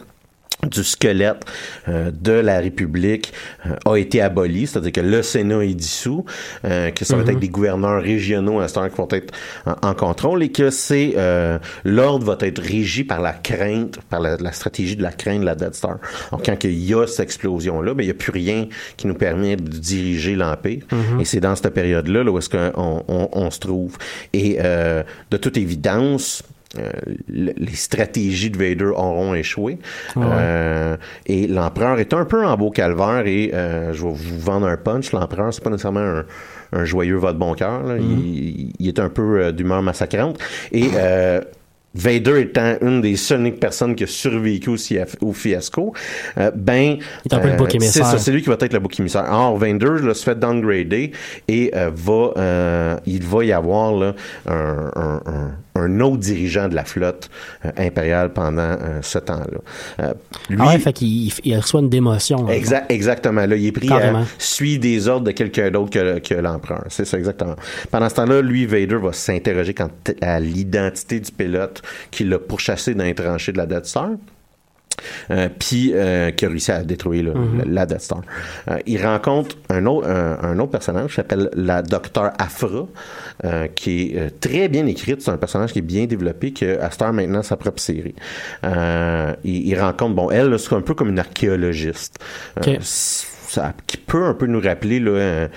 [SPEAKER 1] du squelette euh, de la République euh, a été aboli, c'est-à-dire que le Sénat est dissous, euh, que ça va être des gouverneurs régionaux à ce temps qui vont être en, en contrôle et que c'est euh, l'ordre va être régi par la crainte, par la, la stratégie de la crainte de la Dead Star. Donc quand il y a cette explosion-là, ben, il n'y a plus rien qui nous permet de diriger l'Empire. Et c'est dans cette période-là là, où est-ce qu'on on, on se trouve. Et euh, de toute évidence, les stratégies de Vader auront échoué. Euh, et l'empereur est un peu en beau calvaire et euh, je vais vous vendre un punch. L'empereur, c'est pas nécessairement un, un joyeux vote bon cœur. là. il, il est un peu euh, d'humeur massacrante. Et euh, Vader étant une des seules personnes qui a survécu au, fiasco, euh, ben... C'est c'est lui qui va être le bouc émissaire. Or, Vader là, se fait downgrader et euh, va, euh, il va y avoir là, un, un- un- un autre dirigeant de la flotte euh, impériale pendant euh, ce temps-là. Euh, lui,
[SPEAKER 3] Ah ouais, fait qu'il il- reçoit une démotion.
[SPEAKER 1] Exact, exactement. Là, il est pris
[SPEAKER 3] Carrément.
[SPEAKER 1] à suivre des ordres de quelqu'un d'autre que, que l'empereur. C'est ça, exactement. Pendant ce temps-là, lui, Vader va s'interroger quant à l'identité du pilote qui l'a pourchassé dans les tranchées de la Death Star. Euh, puis euh, qui a réussi à détruire là,
[SPEAKER 3] Mhm.
[SPEAKER 1] la, la Death Star. Euh, il rencontre un autre, un, un autre personnage qui s'appelle la Docteur Afra, euh, qui est très bien écrite. C'est un personnage qui est bien développé, que à Star maintenant sa propre série. Euh, il, il rencontre, bon, elle, c'est un peu comme une archéologiste. Ça, qui peut un peu nous rappeler euh,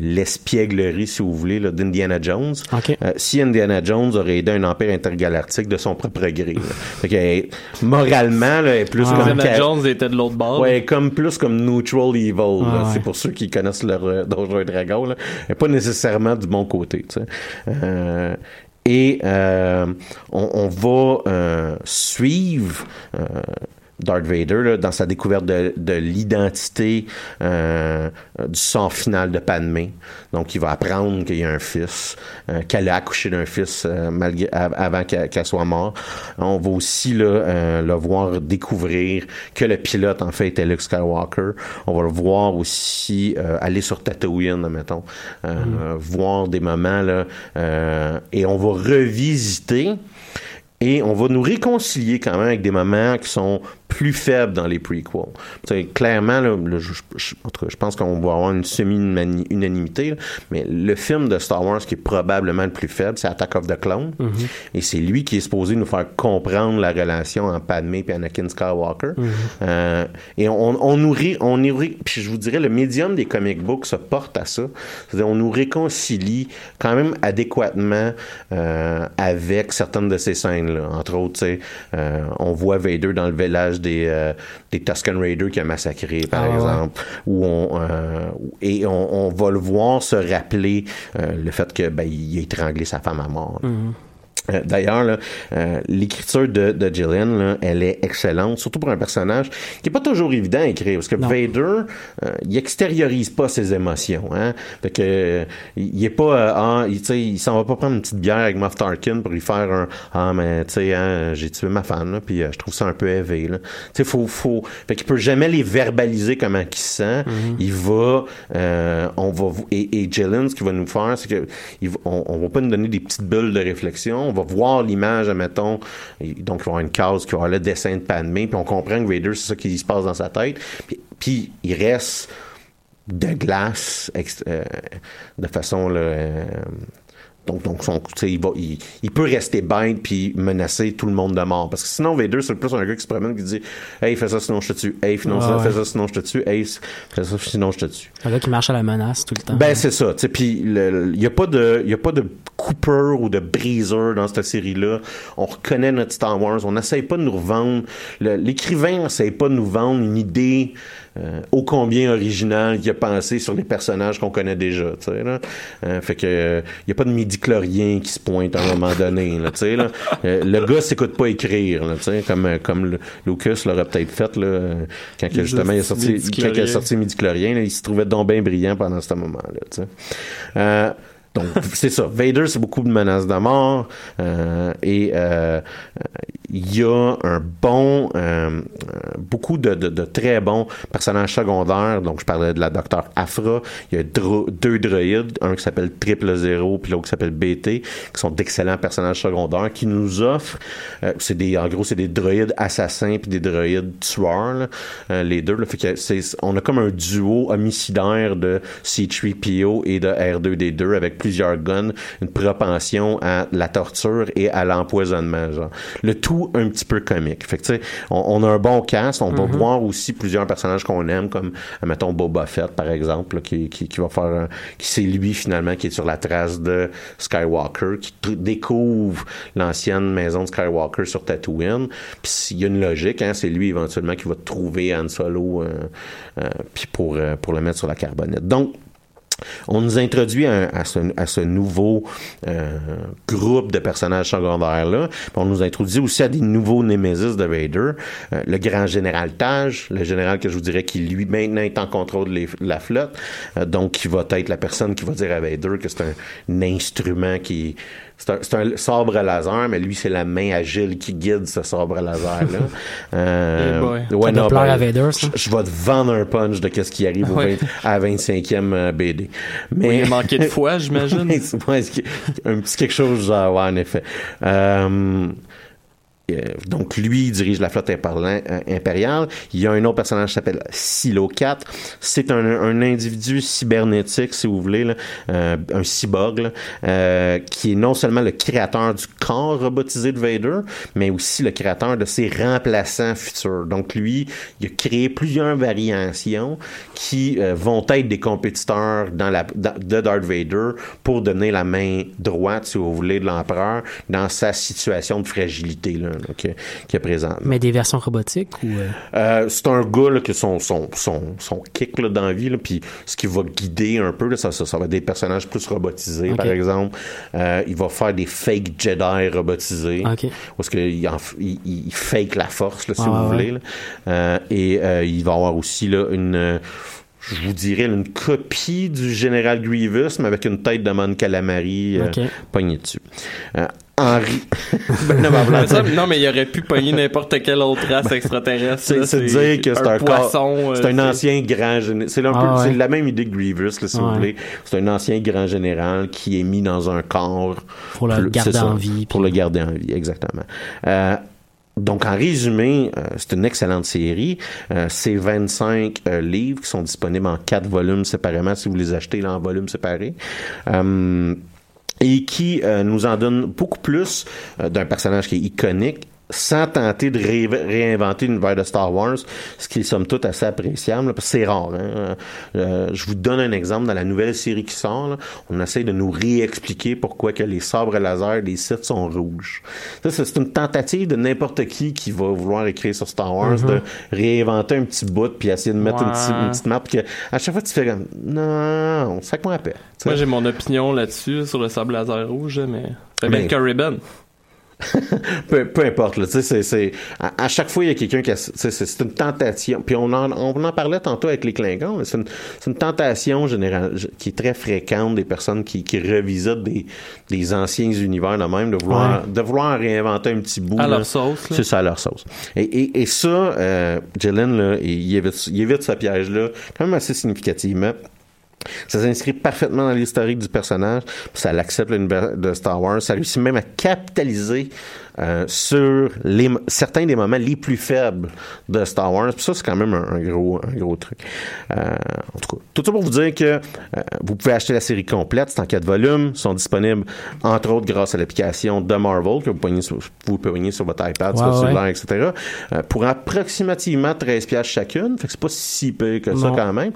[SPEAKER 1] l'espièglerie, si vous voulez, d'Indiana Jones. Euh, si Indiana Jones aurait aidé un empire intergalactique de son propre gré. Fait que, moralement, là, elle est plus
[SPEAKER 3] Ah,
[SPEAKER 1] comme...
[SPEAKER 2] Indiana
[SPEAKER 1] Ca-
[SPEAKER 2] Jones était de l'autre bord.
[SPEAKER 1] Ouais, comme plus comme neutral evil.
[SPEAKER 3] Ah, ouais.
[SPEAKER 1] C'est pour ceux qui connaissent leur euh, Donjons et Dragons. Là. Elle est pas nécessairement du bon côté. tu sais. Euh, et euh, on, on va euh, suivre euh, Darth Vader là, dans sa découverte de, de l'identité euh, du sort final de Padmé. Donc, il va apprendre qu'il y a un fils, euh, qu'elle a accouché d'un fils euh, malgré, avant qu'elle soit morte. On va aussi là, le voir découvrir que le pilote, en fait, était Luke Skywalker. On va le voir aussi aller sur Tatooine, mettons, euh, voir des moments, là, et on va revisiter et on va nous réconcilier quand même avec des moments qui sont plus faibles dans les prequels. Tu sais, clairement, là, je, pense qu'on va avoir une semi-unanimité, mais le film de Star Wars qui est probablement le plus faible, c'est Attack of the Clone. Et c'est lui qui est supposé nous faire comprendre la relation entre Padmé et Anakin Skywalker. Euh, et on, ri- on nous ri- puis je vous dirais, le médium des comic books se porte à ça. C'est-à-dire, on nous réconcilie quand même adéquatement euh, avec certaines de ces scènes-là. Entre autres, euh, on voit Vader dans le village des, euh, des Tusken Raiders qui a massacré, par
[SPEAKER 3] Ah ouais.
[SPEAKER 1] exemple, où on euh, et on, on va le voir se rappeler euh, le fait que ben, il a étranglé sa femme à mort. Euh, D'ailleurs, euh, l'écriture de, de Gillian, là, elle est excellente, surtout pour un personnage qui est pas toujours évident à écrire, parce que
[SPEAKER 3] Non.
[SPEAKER 1] Vader, euh, il extériorise pas ses émotions. Hein? Fait que, il est pas, euh, ah, il, tu sais, il s'en va pas prendre une petite bière avec Moff Tarkin pour lui faire un, ah, mais tu sais, hein, j'ai tué ma femme, là, puis je trouve ça un peu élevé. Tu sais, faut, faut, fait qu'il peut jamais les verbaliser comment il se sent. Il va, euh, on va, vous- et, et Gillian, ce qu'il va nous faire, c'est que, il va- on, on va pas nous donner des petites bulles de réflexion, on va voir l'image, admettons, et donc il va avoir une case qui va le dessin de Padmé, puis on comprend que Vader, c'est ça qui se passe dans sa tête, puis, il reste de glace, euh, de façon euh, donc, donc son, il, va, il, il peut rester bête puis menacer tout le monde de mort. Parce que sinon, Vader, c'est plus un gars qui se promène qui dit Hey, fais ça sinon je te tue. Hey, fais ça,
[SPEAKER 3] Ouais,
[SPEAKER 1] fais ça sinon je te tue. Hey, fais ça sinon je te tue.
[SPEAKER 3] Un gars qui marche à la menace tout le temps.
[SPEAKER 1] Ben c'est ça, puis il y a pas de il y a pas de Cooper ou de Breezer dans cette série là. On reconnaît notre Star Wars, on n'essaye pas de nous revendre l'écrivain n'essaye pas de nous vendre une idée euh, ô combien originale qu'il a pensé sur les personnages qu'on connaît déjà, tu sais là. Euh, fait que euh, il y a pas de midi-chlorien qui se pointe à un moment donné là, tu sais là. Euh, le gars s'écoute pas écrire là, tu sais comme euh, comme le- Lucas l'aurait peut-être fait là euh, quand que, justement il a sorti quand il a sorti midi-chlorien, là, il se trouvait donc bien brillant pendant ce moment-là. Donc, c'est ça. Vader, c'est beaucoup de menaces de mort. euh, et euh, il y a un bon, euh, beaucoup de, de, de très bons personnages secondaires. Donc, je parlais de la docteur Afra. Il y a deux droïdes, un qui s'appelle Triple Zéro, puis l'autre qui s'appelle BT, qui sont d'excellents personnages secondaires, qui nous offrent, euh, c'est des, en gros, c'est des droïdes assassins puis des droïdes tueurs, là, euh, les deux. Là, fait que on a comme un duo homicidaire de C3PO et de R2D2 avec plusieurs guns, une propension à la torture et à l'empoisonnement, genre. Le tout un petit peu comique. Fait que, tu sais, on, on a un bon cast. On va voir aussi plusieurs personnages qu'on aime, comme, mettons, Boba Fett, par exemple, là, qui, qui, qui va faire un- qui c'est lui, finalement, qui est sur la trace de Skywalker, qui découvre l'ancienne maison de Skywalker sur Tatooine. Puis il y a une logique, hein, c'est lui, éventuellement, qui va trouver Han Solo, euh, euh, puis pour, euh, pour le mettre sur la carbonette. Donc, on nous introduit à, ce, nouveau euh, groupe de personnages secondaires-là. On nous introduit aussi à des nouveaux Némésis de Vader. Euh, le grand général Taj, le général que je vous dirais qui, lui, maintenant est en contrôle de, la flotte. Euh, donc, qui va être la personne qui va dire à Vader que c'est un instrument qui... C'est un, c'est un sabre laser, mais lui, c'est la main agile qui guide ce sabre laser-là. Euh,
[SPEAKER 2] Hey boy.
[SPEAKER 1] ouais, non, ben,
[SPEAKER 3] Vader, ça?
[SPEAKER 1] je, je vais te vendre un punch de qu'est-ce qui arrive au
[SPEAKER 2] Ouais.
[SPEAKER 1] 20 à la 25e euh, BD. Mais
[SPEAKER 2] Il a manqué de foi, j'imagine.
[SPEAKER 1] Ouais, un petit quelque chose genre, ouais, en effet. Euh, euh, donc lui dirige la flotte euh, impériale. Il y a un autre personnage qui s'appelle Silo 4. C'est un, individu cybernétique, si vous voulez, euh, un cyborg, euh, qui est non seulement le créateur du corps robotisé de Vader, mais aussi le créateur de ses remplaçants futurs. Donc lui, il a créé plusieurs variations qui euh, vont être des compétiteurs de Darth Vader pour donner la main droite, si vous voulez, de l'empereur dans sa situation de fragilité qu'il y a présent.
[SPEAKER 3] Mais des versions robotiques ou. euh,
[SPEAKER 1] Euh, c'est un gars là, que son, son, son, son kick là, dans la vie, là, puis ce qui va guider un peu, là, ça, ça, ça va être des personnages plus robotisés, par exemple. Euh, il va faire des fake Jedi robotisés. Parce qu'il il, il fake la force, là, si
[SPEAKER 3] Ah,
[SPEAKER 1] vous
[SPEAKER 3] ouais,
[SPEAKER 1] voulez. là. Euh, et il va avoir aussi là, une... je vous dirais une copie du général Grievous, mais avec une tête de Mon Calamari euh,
[SPEAKER 3] Ok.
[SPEAKER 1] pognée dessus. Euh, Henri... ben, non, mais
[SPEAKER 2] Mais ça, non, mais il aurait pu pogner n'importe quelle autre race extraterrestre.
[SPEAKER 1] C'est dire que c'est un, corps-
[SPEAKER 2] poisson. euh,
[SPEAKER 1] C'est un ancien grand général. C'est un peu-
[SPEAKER 3] Ah ouais.
[SPEAKER 1] c'est la même idée que Grievous, là, si vous voulez. C'est un ancien grand général qui est mis dans un corps.
[SPEAKER 3] Pour le
[SPEAKER 1] plus-
[SPEAKER 3] garder en vie,
[SPEAKER 1] Pour
[SPEAKER 3] puis-
[SPEAKER 1] le garder en vie, exactement. Euh, donc, en résumé, euh, c'est une excellente série. Euh, c'est 25 euh, livres qui sont disponibles en quatre volumes séparément si vous les achetez là, en volumes séparés. Euh, et qui euh, nous en donne beaucoup plus euh, d'un personnage qui est iconique sans tenter de ré- réinventer l'univers de Star Wars, ce qui est somme toute assez appréciable, là, parce que c'est rare. hein. Euh, je vous donne un exemple dans la nouvelle série qui sort. là, on essaie de nous réexpliquer pourquoi que les sabres laser des Sith sont rouges. Ça, c'est une tentative de n'importe qui qui va vouloir écrire sur Star Wars de réinventer un petit bout puis essayer de mettre une, petite- une petite map que à chaque fois tu fais comme non, ça moi rappelle.
[SPEAKER 2] Moi, j'ai mon opinion là-dessus, sur le sable laser rouge, mais c'est bien que Ribbon.
[SPEAKER 1] peu, peu importe là, c'est, c'est à, à chaque fois il y a quelqu'un qui a, c'est, c'est une tentation. Puis on en, on en parlait tantôt avec les Klingons, c'est une, c'est une tentation générale qui est très fréquente des personnes qui, qui revisitent des, des anciens univers de même, de vouloir, de vouloir réinventer un petit bout.
[SPEAKER 2] À
[SPEAKER 1] là.
[SPEAKER 2] leur sauce, là.
[SPEAKER 1] C'est ça à leur sauce. Et, et, et ça, euh, Jalen là, il évite, il évite ce piège là quand même assez significativement. Ça s'inscrit parfaitement dans l'historique du personnage, ça l'accepte l'univers de Star Wars. Ça réussit même à capitaliser euh, sur les, certains des moments les plus faibles de Star Wars. Puis ça, c'est quand même un, un gros, un gros truc. Euh, en tout cas, tout ça pour vous dire que euh, vous pouvez acheter la série complète, c'est en quatre volumes, Ils sont disponibles entre autres grâce à l'application de Marvel que vous pouvez sur, vous pouvez sur votre iPad, sur votre cellulaire, etc. euh, pour approximativement 13 pièces chacune. Fait que c'est pas si peu que ça quand même.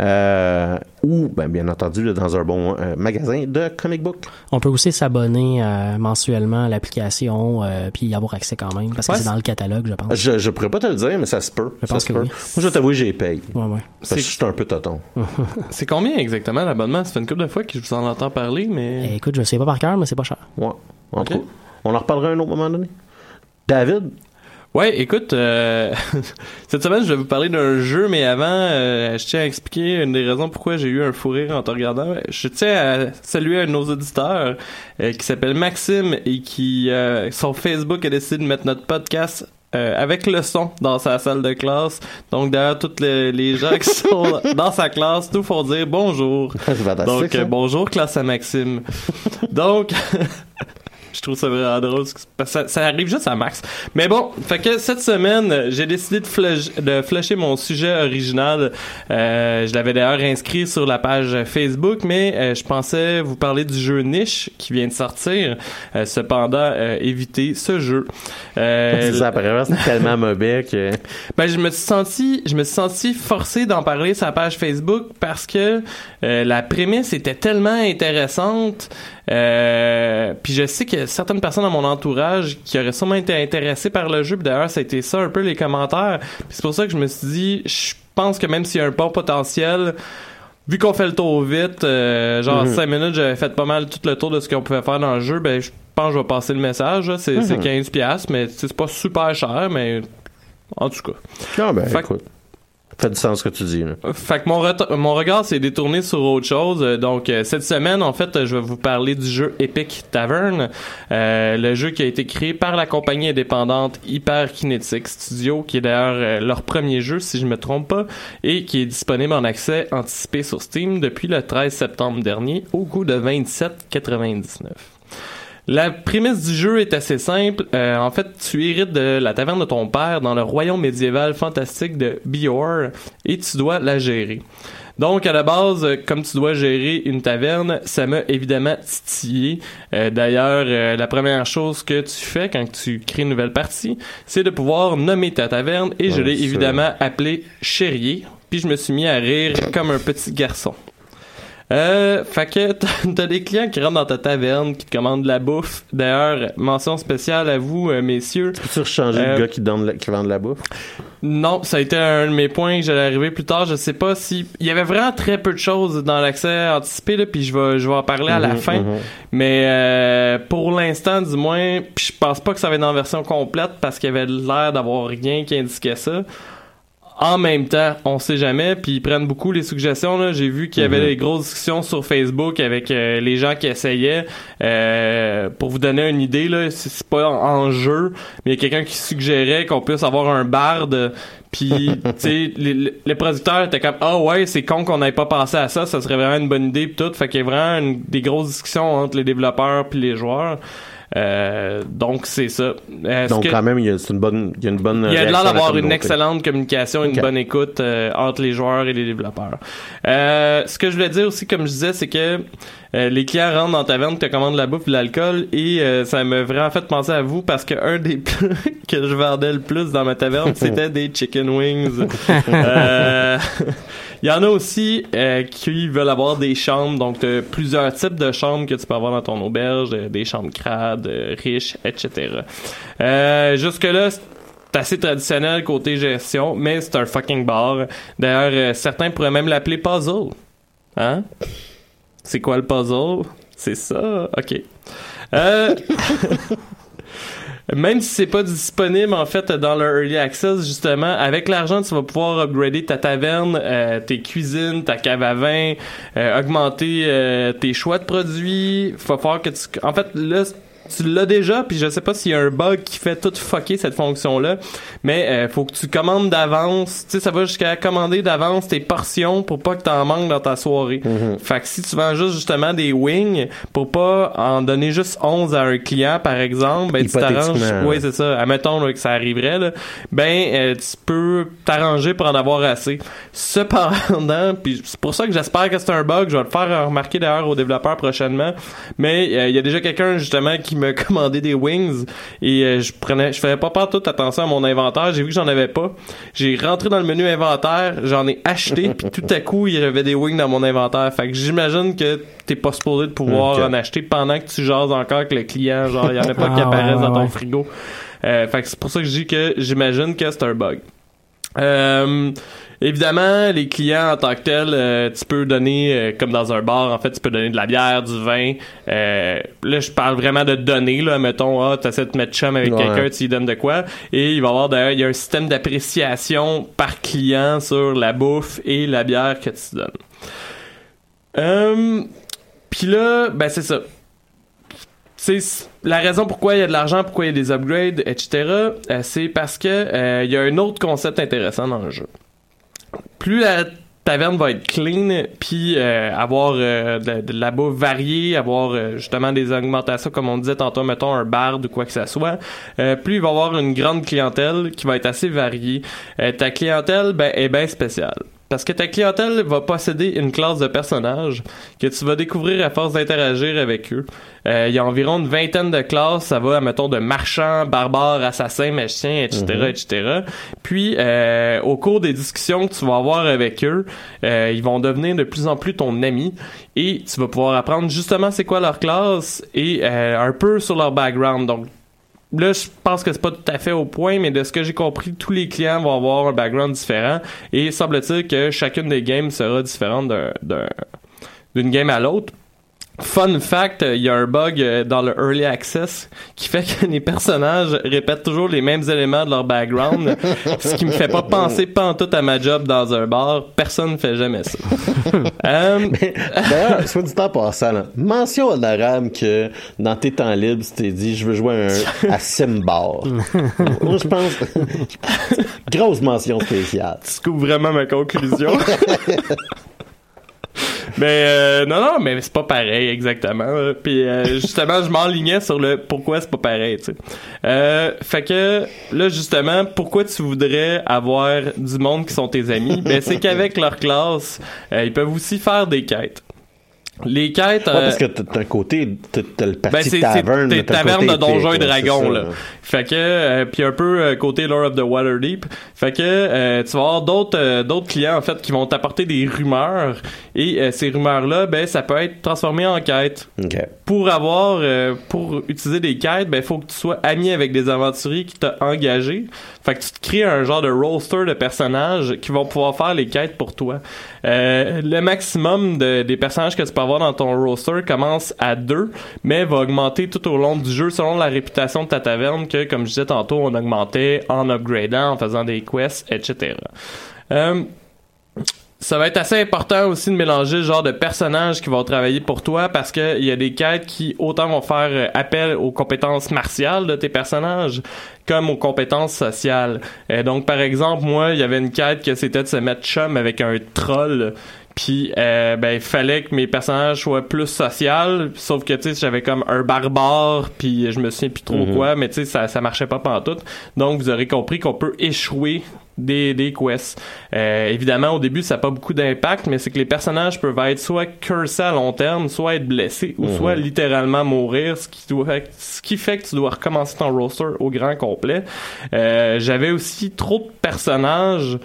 [SPEAKER 1] Euh, ou, ben, bien entendu, dans un bon euh, magasin de comic book.
[SPEAKER 3] On peut aussi s'abonner euh, mensuellement à l'application euh, puis y avoir accès quand même parce que
[SPEAKER 2] Ouais,
[SPEAKER 3] c'est dans le catalogue, je pense.
[SPEAKER 1] Je, je pourrais pas te le dire, mais ça se peut.
[SPEAKER 3] Je
[SPEAKER 1] Ça
[SPEAKER 3] pense
[SPEAKER 1] se
[SPEAKER 3] que
[SPEAKER 1] peut.
[SPEAKER 3] oui.
[SPEAKER 1] Moi, je vais t'avouer, j'ai payé.
[SPEAKER 3] Ouais, ouais.
[SPEAKER 1] Parce que je
[SPEAKER 2] C'est-
[SPEAKER 1] suis un peu toton.
[SPEAKER 2] C'est combien exactement l'abonnement? Ça fait une couple de fois que je vous en entends parler, mais...
[SPEAKER 3] Eh, écoute, je sais pas par cœur, mais c'est pas cher.
[SPEAKER 1] Ouais. En tout
[SPEAKER 2] Ok.
[SPEAKER 1] cas, on en reparlera à un autre moment donné. David,
[SPEAKER 2] Ouais, écoute, euh, cette semaine, je vais vous parler d'un jeu, mais avant, euh, je tiens à expliquer une des raisons pourquoi j'ai eu un fou rire en te regardant. Je tiens à saluer un de nos auditeurs euh, qui s'appelle Maxime et qui, euh, sur Facebook, a décidé de mettre notre podcast euh, avec le son dans sa salle de classe. Donc, derrière tous les, les gens qui sont dans sa classe, tout font dire bonjour. Donc, euh, bonjour, classe à Maxime. Donc, je trouve ça vraiment drôle. parce que Ça, ça arrive juste à Max. Mais bon, fait que cette semaine, j'ai décidé de, flush- de flusher mon sujet original. Euh, je l'avais d'ailleurs inscrit sur la page Facebook, mais euh, je pensais vous parler du jeu Niche qui vient de sortir. Euh, cependant, euh, évitez ce jeu. Euh,
[SPEAKER 1] ça, c'est tellement mauvais que.
[SPEAKER 2] ben, je me suis senti, je me suis senti forcé d'en parler sur la page Facebook parce que euh, la prémisse était tellement intéressante. Euh, puis je sais qu'il y a certaines personnes dans mon entourage qui auraient sûrement été intéressées par le jeu. Puis d'ailleurs, ça a été ça un peu les commentaires. Puis c'est pour ça que je me suis dit, je pense que même s'il y a un bon potentiel, vu qu'on fait le tour vite, euh, genre
[SPEAKER 1] Mhm.
[SPEAKER 2] 5 minutes, j'avais fait pas mal tout le tour de ce qu'on pouvait faire dans le jeu, ben je pense que je vais passer le message. C'est c'est
[SPEAKER 1] Mhm.
[SPEAKER 2] 15$, piastres, mais c'est pas super cher, mais en tout cas.
[SPEAKER 1] Ah, ben,
[SPEAKER 2] Fait-
[SPEAKER 1] écoute. Fait du sens ce que tu dis, là.
[SPEAKER 2] Fait que mon, mon regard s'est détourné sur autre chose. Euh, Donc euh, cette semaine, en fait, je vais vous parler du jeu Epic Tavern, euh, le jeu qui a été créé par la compagnie indépendante Hyperkinetic Studio, qui est d'ailleurs euh, leur premier jeu, si je me trompe pas, et qui est disponible en accès anticipé sur Steam depuis le 13 septembre dernier, au coût de 27,99. La prémisse du jeu est assez simple. Euh, en fait, tu hérites de la taverne de ton père dans le royaume médiéval fantastique de Bior et tu dois la gérer. Donc, à la base, comme tu dois gérer une taverne, ça m'a évidemment titillé. Euh, D'ailleurs, euh, la première chose que tu fais quand tu crées une nouvelle partie, c'est de pouvoir nommer ta taverne et je l'ai évidemment appelé Chérier. Puis je me suis mis à rire comme un petit garçon. Euh, fait que t'as- des clients qui rentrent dans ta taverne, qui te commandent de la bouffe. D'ailleurs, mention spéciale à vous, euh, messieurs.
[SPEAKER 1] Peux-tu changer
[SPEAKER 2] Euh,
[SPEAKER 1] le gars qui, donne la- qui vend de la bouffe?
[SPEAKER 2] Non, ça a été un de mes points que j'allais arriver plus tard. Je sais pas si il y avait vraiment très peu de choses dans l'accès anticipé là, puis je vais je vais en parler à la
[SPEAKER 1] Mhm,
[SPEAKER 2] fin.
[SPEAKER 1] mhm.
[SPEAKER 2] Mais euh, pour l'instant, du moins, puis je pense pas que ça va être en version complète parce qu'il y avait l'air d'avoir rien qui indiquait ça. En même temps, on sait jamais, puis ils prennent beaucoup les suggestions. Là. J'ai vu qu'il y avait
[SPEAKER 1] Mhm.
[SPEAKER 2] des grosses discussions sur Facebook avec euh, les gens qui essayaient. Euh, pour vous donner une idée, là, c'est pas en, jeu, mais il y a quelqu'un qui suggérait qu'on puisse avoir un barde. Puis, tu sais, les, producteurs étaient comme ah ouais, c'est con qu'on n'ait pas pensé à ça, ça serait vraiment une bonne idée pis tout. Fait qu'il y a vraiment une- des grosses discussions entre les développeurs puis les joueurs. Euh, donc c'est ça.
[SPEAKER 1] Donc,
[SPEAKER 2] que-
[SPEAKER 1] quand même, il y a, c'est une bonne, il y a une bonne.
[SPEAKER 2] il y a l'air d'avoir une excellente communication, une bonne écoute euh, entre les joueurs et les développeurs. Euh, ce que je voulais dire aussi, comme je disais, c'est que euh, les clients rentrent dans ta taverne, te commandent de la bouffe, de l'alcool, et euh, ça m'a vraiment fait penser à vous parce que un des plats que je vendais le plus dans ma taverne, c'était des chicken wings. Euh, Il y en a aussi euh, qui veulent avoir des chambres, donc t'as plusieurs types de chambres que tu peux avoir dans ton auberge, euh, des chambres crades, euh, riches, etc. Euh, Jusque-là, c'est assez traditionnel côté gestion, mais c'est un fucking bar. D'ailleurs, euh, certains pourraient même l'appeler puzzle. Hein? C'est quoi le puzzle? C'est ça? OK. Euh... Même si c'est pas disponible en fait dans le early access justement, avec l'argent tu vas pouvoir upgrader ta taverne, euh, tes cuisines, ta cave à vin, euh, augmenter euh, tes choix de produits. Faut falloir que tu, en fait là tu l'as déjà, puis je sais pas s'il y a un bug qui fait tout fucker cette fonction-là, mais euh, faut que tu commandes d'avance. Tu sais, ça va jusqu'à commander d'avance tes portions pour pas que t'en manques dans ta soirée.
[SPEAKER 1] Mhm.
[SPEAKER 2] Fait que si tu vends juste justement des wings pour pas en donner juste 11 à un client, par exemple, ben tu t'arranges. Oui, c'est ça. Admettons là, que ça arriverait, là, ben euh, tu peux t'arranger pour en avoir assez. Cependant, puis c'est pour ça que j'espère que c'est un bug. Je vais le faire remarquer d'ailleurs aux développeurs prochainement. Mais euh, il y a déjà quelqu'un justement qui m'a commandé des wings et euh, je prenais, je faisais pas toute attention à mon inventaire. J'ai vu que j'en avais pas. J'ai rentré dans le menu inventaire, j'en ai acheté, puis tout à coup il y avait des wings dans mon inventaire. Fait que j'imagine que t'es pas supposé de pouvoir en acheter pendant que tu jases encore avec le client. Genre il y en a pas qui
[SPEAKER 3] Ah,
[SPEAKER 2] apparaissent
[SPEAKER 3] ouais,
[SPEAKER 2] dans ton
[SPEAKER 3] ouais.
[SPEAKER 2] frigo. Euh, fait que c'est pour ça que je dis que j'imagine que c'est un bug. Euh, évidemment, les clients en tant que tels, euh, tu peux donner, euh, comme dans un bar, en fait, tu peux donner de la bière, du vin. Euh, là, je parle vraiment de donner, là. Mettons, ah, t'essaies de te mettre chum avec
[SPEAKER 1] Ouais.
[SPEAKER 2] quelqu'un, tu lui donnes de quoi. Et il va y avoir d'ailleurs, il y a un système d'appréciation par client sur la bouffe et la bière que tu donnes. Euh, Puis là, ben c'est ça c'est la raison pourquoi il y a de l'argent, pourquoi il y a des upgrades, etc. euh, c'est parce que euh, il y a un autre concept intéressant dans le jeu. Plus la taverne va être clean, puis euh, avoir euh, de, de la bouffe variée, avoir justement des augmentations comme on disait tantôt, mettons un bar ou quoi que ce soit, plus il va avoir une grande clientèle qui va être assez variée. Ta clientèle ben, est bien spéciale. Parce que ta clientèle va posséder une classe de personnages que tu vas découvrir à force d'interagir avec eux. Euh, il y a environ une vingtaine de classes, ça va, mettons, de marchands, barbares, assassins, magiciens, etc., etc. Puis, euh, au cours des discussions que tu vas avoir avec eux, euh, ils vont devenir de plus en plus ton ami et tu vas pouvoir apprendre justement c'est quoi leur classe et un peu sur leur background. Donc, Là, je pense que c'est pas tout à fait au point, mais de ce que j'ai compris, tous les clients vont avoir un background différent et semble-t-il que chacune des games sera différente d'un- d'un- d'une game à l'autre. Fun fact, il y a un bug euh, dans le Early Access qui fait que les personnages répètent toujours les mêmes éléments de leur background, ce qui me fait pas penser pantoute à ma job dans un bar. Personne ne fait jamais ça. Euh,
[SPEAKER 1] D'ailleurs, soit du temps passant, là, mention honorable que dans tes temps libres, tu t'es dit, je veux jouer un, à Simbar. Moi, je pense, grosse mention spéciale.
[SPEAKER 2] tu coupes vraiment ma conclusion. Mais euh, non, non, mais c'est pas pareil exactement. Puis euh, justement, je m'enlignais sur le pourquoi c'est pas pareil. Tu sais. Euh, fait que là, justement, pourquoi tu voudrais avoir du monde qui sont tes amis? Ben c'est qu'avec leur classe, euh, ils peuvent aussi faire des quêtes. Les quêtes.
[SPEAKER 1] Ouais,
[SPEAKER 2] euh,
[SPEAKER 1] parce que t'as un côté, t'as le parti
[SPEAKER 2] ben,
[SPEAKER 1] taverne. t'as
[SPEAKER 2] de donjons et dragons là. Fait que euh, puis un peu euh, côté Lord of the Waterdeep. Fait que euh, tu vas avoir d'autres euh, d'autres clients en fait qui vont t'apporter des rumeurs et euh, ces rumeurs là ben ça peut être transformé en quête.
[SPEAKER 1] OK.
[SPEAKER 2] Pour avoir euh, pour utiliser des quêtes, ben faut que tu sois ami avec des aventuriers qui t'ont engagé. Fait que tu te crées un genre de roster de personnages qui vont pouvoir faire les quêtes pour toi. Euh, le maximum de, des personnages que tu peux avoir dans ton roster commence à deux, mais va augmenter tout au long du jeu selon la réputation de ta taverne que, comme je disais tantôt, on augmentait en upgradant, en faisant des quests, etc. Euh, ça va être assez important aussi de mélanger le genre de personnages qui vont travailler pour toi parce que il y a des quêtes qui autant vont faire euh, appel aux compétences martiales de tes personnages comme aux compétences sociales. Donc par exemple, moi, il y avait une quête que c'était de se mettre chum avec un troll. Puis euh, ben il fallait que mes personnages soient plus sociaux, sauf que tu sais j'avais comme un barbare puis je me souviens plus trop quoi, mais tu sais ça ça marchait pas pantoute. Donc vous aurez compris qu'on peut échouer des, des quests. Euh, évidemment, au début, ça n'a pas beaucoup d'impact, mais c'est que les personnages peuvent être soit cursés à long terme, soit être blessés, ou soit littéralement mourir, ce qui, doit, ce qui fait que tu dois recommencer ton roster au grand complet. Euh, J'avais aussi trop de personnages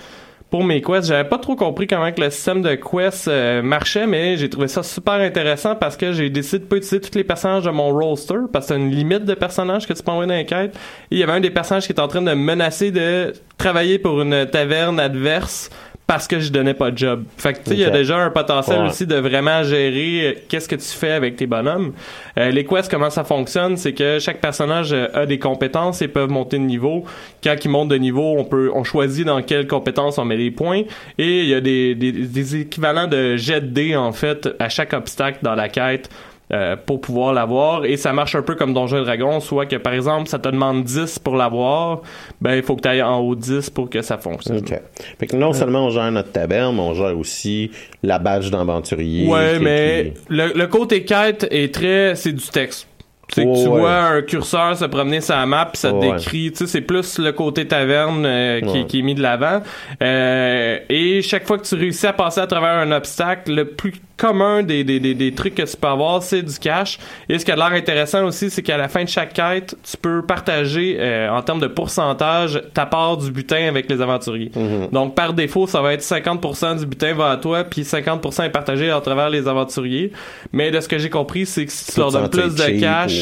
[SPEAKER 2] pour mes quests. J'avais pas trop compris comment que le système de quests euh, marchait, mais j'ai trouvé ça super intéressant parce que j'ai décidé de pas utiliser tous les personnages de mon roster parce que t'as une limite de personnages que tu peux envoyer dans les il y avait un des personnages qui était en train de me menacer de travailler pour une taverne adverse parce que je donnais pas de job. Fait que tu sais, il y a déjà un potentiel
[SPEAKER 1] Ouais.
[SPEAKER 2] aussi de vraiment gérer euh, qu'est-ce que tu fais avec tes bonhommes. Euh, les quests, comment ça fonctionne, c'est que chaque personnage euh, a des compétences et peuvent monter de niveau. Quand ils montent de niveau, on peut, on choisit dans quelles compétences on met les points et il y a des, des, des équivalents de jet de dés en fait à chaque obstacle dans la quête euh, pour pouvoir l'avoir et ça marche un peu comme Donjon et Dragon soit que par exemple ça te demande 10 pour l'avoir ben il faut que tu ailles en haut 10 pour que ça fonctionne
[SPEAKER 1] OK. Fait que non seulement on gère notre taverne, mais on gère aussi la badge d'aventurier.
[SPEAKER 2] ouais mais
[SPEAKER 1] qui-
[SPEAKER 2] le, le côté quête est très c'est du texte c'est que tu
[SPEAKER 1] ouais.
[SPEAKER 2] vois un curseur se promener sur la map puis ça te
[SPEAKER 1] Ouais.
[SPEAKER 2] décrit tu sais c'est plus le côté taverne euh, qui,
[SPEAKER 1] Ouais.
[SPEAKER 2] qui est mis de l'avant Euh, et chaque fois que tu réussis à passer à travers un obstacle le plus commun des, des, des, des trucs que tu peux avoir c'est du cash et ce qui a l'air intéressant aussi c'est qu'à la fin de chaque quête tu peux partager euh, en termes de pourcentage ta part du butin avec les aventuriers
[SPEAKER 1] Mhm.
[SPEAKER 2] donc par défaut ça va être 50% du butin va à toi puis 50% est partagé à travers les aventuriers mais de ce que j'ai compris c'est que si tu leur donnes plus de cash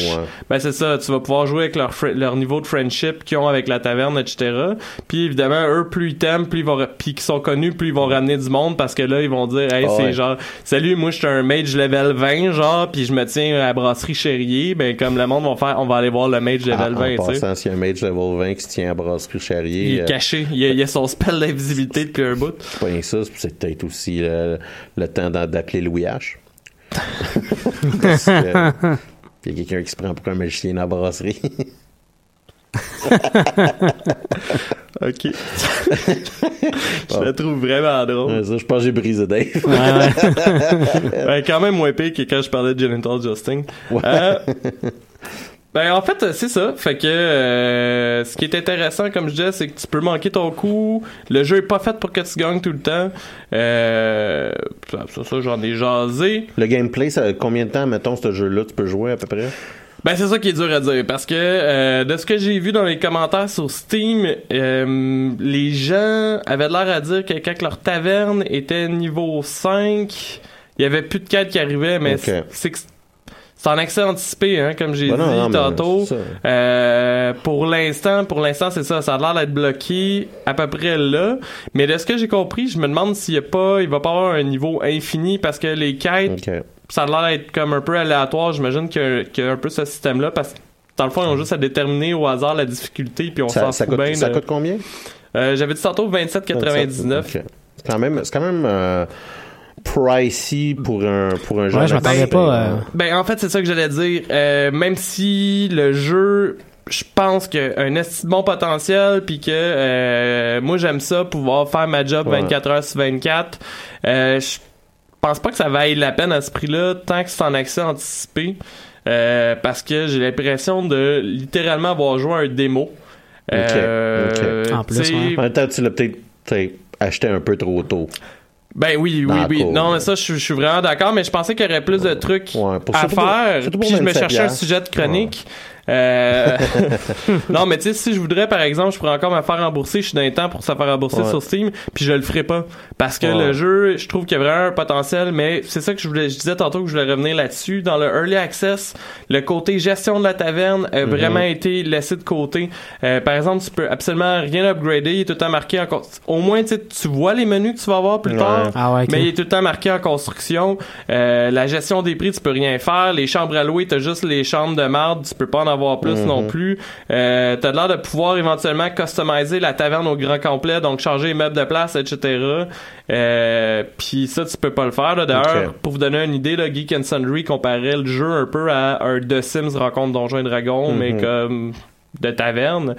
[SPEAKER 2] ben c'est ça, tu vas pouvoir jouer avec leur, niveau de friendship qu'ils ont avec la taverne, etc. Puis évidemment, eux, plus ils t'aiment, plus ils vont, puis qu'ils sont connus, plus ils vont ramener du monde parce que là, ils vont dire, hey,
[SPEAKER 1] Ah
[SPEAKER 2] c'est
[SPEAKER 1] ouais.
[SPEAKER 2] genre, salut, moi, je suis un mage level 20, genre, puis je me tiens à la brasserie Chérier, ben comme le monde va faire, on va aller voir le mage
[SPEAKER 1] Ah,
[SPEAKER 2] level
[SPEAKER 1] en
[SPEAKER 2] 20, tu sais.
[SPEAKER 1] passant, s'il y a un mage level 20 qui se tient à brasserie charrier,
[SPEAKER 2] Il est
[SPEAKER 1] euh,
[SPEAKER 2] caché, il a, il a son spell d'invisibilité depuis un bout.
[SPEAKER 1] c'est pas rien ça, c'est peut-être aussi le, le temps d'a- d'appeler Louis H. Parce que, il y a quelqu'un qui se prend pour un magicien la brasserie.
[SPEAKER 2] Ok. je la trouve vraiment drôle.
[SPEAKER 1] Ouais, ça, je pense que j'ai brisé Dave.
[SPEAKER 2] Ben, quand même moins pire que quand je parlais de Genital Justin.
[SPEAKER 1] Ouais.
[SPEAKER 2] Euh, ben, en fait, c'est ça. Fait que euh, ce qui est intéressant, comme je disais, c'est que tu peux manquer ton coup. Le jeu est pas fait pour que tu gagnes tout le temps. Euh, ça, ça, ça, j'en ai jasé.
[SPEAKER 1] Le gameplay, ça, combien de temps, mettons, ce jeu-là, tu peux jouer à peu près?
[SPEAKER 2] Ben c'est ça qui est dur à dire parce que euh, de ce que j'ai vu dans les commentaires sur Steam, euh, les gens avaient l'air à dire que quand leur taverne était niveau 5, il y avait plus de quêtes qui arrivaient, mais c'est que c'est en accès anticipé, hein, comme j'ai
[SPEAKER 1] Ben
[SPEAKER 2] dit
[SPEAKER 1] non,
[SPEAKER 2] tantôt. Euh, pour l'instant, pour l'instant, c'est ça. Ça a l'air d'être bloqué à peu près là. Mais de ce que j'ai compris, je me demande s'il y a pas, il va pas avoir un niveau infini parce que les quêtes ça a l'air d'être comme un peu aléatoire. J'imagine qu'il y, a- qu'il y a un peu ce système-là parce que dans le fond, ils ont juste à déterminer au hasard la difficulté puis on s'en fout
[SPEAKER 1] coûte,
[SPEAKER 2] bien.
[SPEAKER 1] ça
[SPEAKER 2] de-
[SPEAKER 1] coûte combien?
[SPEAKER 2] Euh, J'avais dit tantôt 27,99.
[SPEAKER 1] Ok. C'est quand même, c'est quand même euh, pricey pour un, pour un jeu.
[SPEAKER 3] Ouais, je m'attendais pas,
[SPEAKER 1] euh,
[SPEAKER 2] Ben en fait, c'est ça que j'allais dire. Euh, même si le jeu je pense qu'il a un esti de bon potentiel puis que euh, moi j'aime ça pouvoir faire ma job
[SPEAKER 1] Ouais.
[SPEAKER 2] 24 heures sur 24 euh, je pense pas que ça vaille la peine à ce prix-là tant que c'est en accès anticipé euh, parce que j'ai l'impression de littéralement avoir joué un démo Euh,
[SPEAKER 3] ok. En plus, ouais.
[SPEAKER 1] En même temps, tu l'as peut-être acheté un peu trop tôt.
[SPEAKER 2] Ben oui, oui, oui. Non, mais ça, je, suis- je suis vraiment d'accord, mais je pensais qu'il y aurait plus de trucs
[SPEAKER 1] Ouais, pour-
[SPEAKER 2] à
[SPEAKER 1] surtout pour-
[SPEAKER 2] faire.
[SPEAKER 1] surtout pour
[SPEAKER 2] Puis je me
[SPEAKER 1] 27
[SPEAKER 2] cherchais un sujet de chronique. Euh, non, mais tu sais, si je voudrais, par exemple, je pourrais encore me faire rembourser. Je suis dans les temps pour se faire rembourser
[SPEAKER 1] Ouais.
[SPEAKER 2] sur Steam, puis je le ferai pas. Parce que
[SPEAKER 1] Ouais.
[SPEAKER 2] le jeu, je trouve qu'il y a vraiment un potentiel, mais c'est ça que je voulais, je disais tantôt que je voulais revenir là-dessus. Dans le Early Access, le côté gestion de la taverne a vraiment été laissé de côté. Euh, par exemple, tu peux absolument rien upgrader. Il est tout le temps marqué en... Au moins, tu sais, tu vois les menus que tu vas avoir plus
[SPEAKER 1] Ouais.
[SPEAKER 2] tard.
[SPEAKER 3] Ah.
[SPEAKER 2] Mais il est tout le temps marqué en construction. Euh, la gestion des prix, tu peux rien faire. Les chambres à louer, t'as juste les chambres de marde, tu peux pas en avoir plus
[SPEAKER 1] Mhm.
[SPEAKER 2] non plus. Euh, t'as l'air de pouvoir éventuellement customiser la taverne au grand complet, donc changer les meubles de place, etc. Euh, Puis ça, tu peux pas le faire. D'ailleurs, pour vous donner une idée, là, Geek and Sundry comparait le jeu un peu à un The Sims rencontre Donjons et Dragons, mais
[SPEAKER 1] Mhm.
[SPEAKER 2] comme de taverne.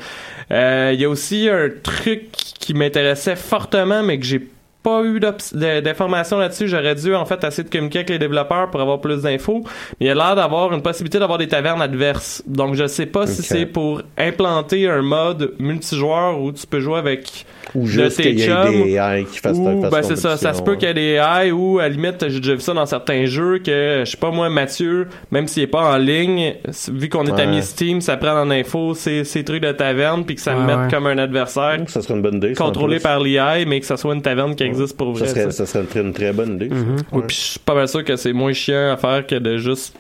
[SPEAKER 2] Euh, Il y a aussi un truc qui m'intéressait fortement, mais que j'ai pas eu d'informations là-dessus. J'aurais dû en fait essayer de communiquer avec les développeurs pour avoir plus d'infos. Mais il y a l'air d'avoir une possibilité d'avoir des tavernes adverses. Donc je sais pas si c'est pour implanter un mode multijoueur où tu peux jouer avec
[SPEAKER 1] Ou
[SPEAKER 2] de
[SPEAKER 1] juste
[SPEAKER 2] tes
[SPEAKER 1] qu'il y ait des AI qui fassent
[SPEAKER 2] ou, ben c'est ça, ça se peut qu'il y ait des AI ou à la limite j'ai déjà vu ça dans certains jeux que je sais pas moi Mathieu même s'il est pas en ligne vu qu'on est
[SPEAKER 1] Ouais.
[SPEAKER 2] ami Steam ça prend en info ces, ces trucs de taverne puis que ça me mette
[SPEAKER 3] ouais.
[SPEAKER 2] comme un adversaire
[SPEAKER 1] Ça serait une bonne idée.
[SPEAKER 2] contrôlé par l'IA mais que ça soit une taverne qui existe pour vrai
[SPEAKER 1] Ça serait,
[SPEAKER 2] ça.
[SPEAKER 1] ça serait une, très, une très bonne idée.
[SPEAKER 2] puis je suis pas mal sûr que c'est moins chiant à faire que de juste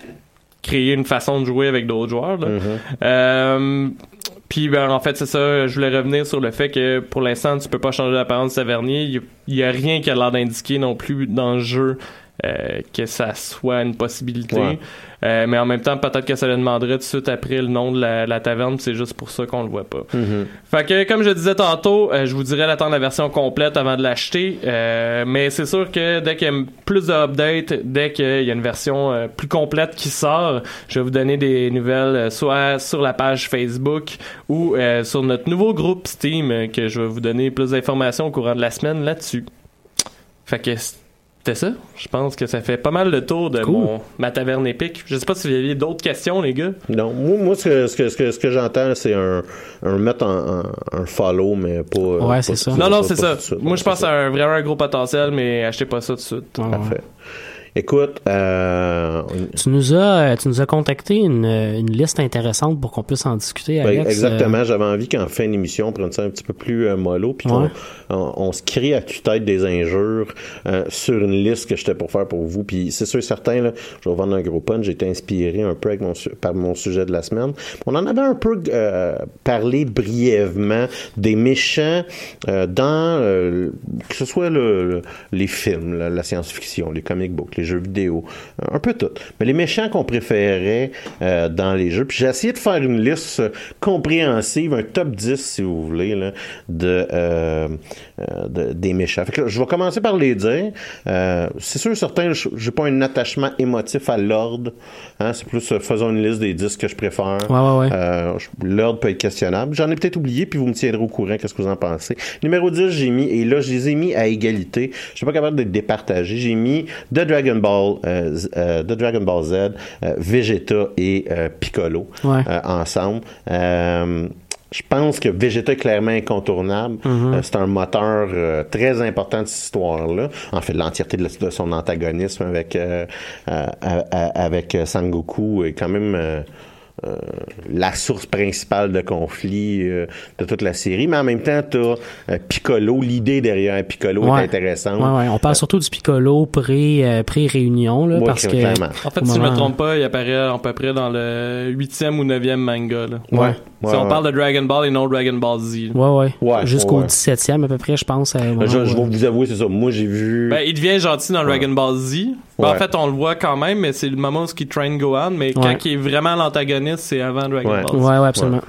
[SPEAKER 2] créer une façon de jouer avec d'autres joueurs. Là.
[SPEAKER 1] Mhm.
[SPEAKER 2] Euh, puis ben, en fait, c'est ça, je voulais revenir sur le fait que pour l'instant, tu peux pas changer l'apparence de tavernier. Il y, a- il y a rien qui a l'air d'indiquer non plus dans le jeu euh, que ça soit une possibilité.
[SPEAKER 1] Ouais.
[SPEAKER 2] Euh, mais en même temps, peut-être que ça le demanderait tout de suite après le nom de la, la taverne, c'est juste pour ça qu'on le voit pas. Fait que, comme je disais tantôt, euh, je vous dirais d'attendre la version complète avant de l'acheter. mais c'est sûr que dès qu'il y a plus d'updates, dès qu'il y a une version plus complète qui sort, je vais vous donner des nouvelles soit sur la page Facebook ou sur notre nouveau groupe Steam que je vais vous donner plus d'informations au courant de la semaine là-dessus. Fait que c'était ça? Je pense que ça fait pas mal le tour de
[SPEAKER 3] Cool.
[SPEAKER 2] mon, ma taverne épique. Je sais pas si vous aviez d'autres questions, les gars.
[SPEAKER 1] Non, moi, moi, ce que, ce que, ce que, ce que j'entends, c'est un, un mettre en, un follow, mais pas.
[SPEAKER 3] Ouais,
[SPEAKER 1] pas-
[SPEAKER 3] c'est ça.
[SPEAKER 2] Non, non, c'est ça. Moi, je pense
[SPEAKER 1] C'est
[SPEAKER 2] à un, vraiment un gros potentiel, mais achetez pas ça tout de suite.
[SPEAKER 3] Ouais, ouais.
[SPEAKER 1] Écoute, euh,
[SPEAKER 3] Tu nous as, euh, tu nous as contacté une, une liste intéressante pour qu'on puisse en discuter,
[SPEAKER 1] ben,
[SPEAKER 3] Alex.
[SPEAKER 1] exactement, j'avais envie qu'en fin d'émission, on prenne ça un petit peu plus euh, mollo, puis
[SPEAKER 3] Ouais.
[SPEAKER 1] on, on se crie à tue-tête des injures euh, sur une liste que j'étais pour faire pour vous. Puis c'est sûr et certain, là, je vais vendre un gros punch, j'ai été inspiré un peu avec mon, par mon sujet de la semaine. On en avait un peu euh, parlé brièvement des méchants euh, dans, euh, que ce soit le, le- les films, la, la science-fiction, les comic books, les jeux vidéo, euh, un peu tout. Mais les méchants qu'on préférait euh, dans les jeux. Puis j'ai essayé de faire une liste compréhensive, un top 10 si vous voulez, là, de, euh, de- des méchants. Fait que là, je vais commencer par les dire. Euh, c'est sûr, certain, je- j'ai pas un attachement émotif à l'ordre. Hein, c'est plus euh, faisons une liste des 10 que je préfère.
[SPEAKER 3] Ouais, ouais, ouais.
[SPEAKER 1] Euh, l'ordre peut être questionnable. J'en ai peut-être oublié, puis vous me tiendrez au courant. Qu'est-ce que vous en pensez? Numéro 10, j'ai mis, et là, je les ai mis à égalité. Je suis pas capable de les départager. J'ai mis The Dragon Ball, euh, euh, The Dragon Ball Z, euh, Vegeta et euh, Piccolo
[SPEAKER 3] Ouais.
[SPEAKER 1] euh, ensemble. Euh, je pense que Vegeta est clairement incontournable. Euh, c'est un moteur euh, très important de cette histoire-là. En fait, l'entièreté de, de son antagonisme avec euh, euh, avec Sangoku est quand même euh, euh, la source principale de conflit euh, de toute la série. Mais en même temps, tu as Piccolo. L'idée derrière Piccolo
[SPEAKER 3] Ouais.
[SPEAKER 1] est intéressante.
[SPEAKER 3] Ouais, ouais. On parle surtout du Piccolo pré, euh, pré-réunion, là,
[SPEAKER 1] Ouais,
[SPEAKER 3] parce que.
[SPEAKER 1] clairement.
[SPEAKER 2] En fait, si je me
[SPEAKER 3] moment-
[SPEAKER 2] trompe pas, il apparaît à peu près dans le huitième ou neuvième manga. Là.
[SPEAKER 3] Ouais.
[SPEAKER 2] Si
[SPEAKER 1] Ouais,
[SPEAKER 2] on
[SPEAKER 1] ouais.
[SPEAKER 2] parle de Dragon Ball et non Dragon Ball Z.
[SPEAKER 3] Ouais, ouais.
[SPEAKER 1] Ouais,
[SPEAKER 3] Jusqu'au
[SPEAKER 1] ouais.
[SPEAKER 3] 17e à peu près, je pense. euh,
[SPEAKER 1] Je, vais vous avouer, c'est ça. Moi, j'ai vu.
[SPEAKER 2] Ben, il devient gentil dans Dragon Ball Z. Ben, En fait, on le voit quand même, mais c'est le moment où il train Gohan. Mais quand
[SPEAKER 3] Ouais.
[SPEAKER 2] il est vraiment l'antagoniste, c'est avant Dragon
[SPEAKER 1] Ouais.
[SPEAKER 2] Ball.
[SPEAKER 3] Ouais, ouais, absolument.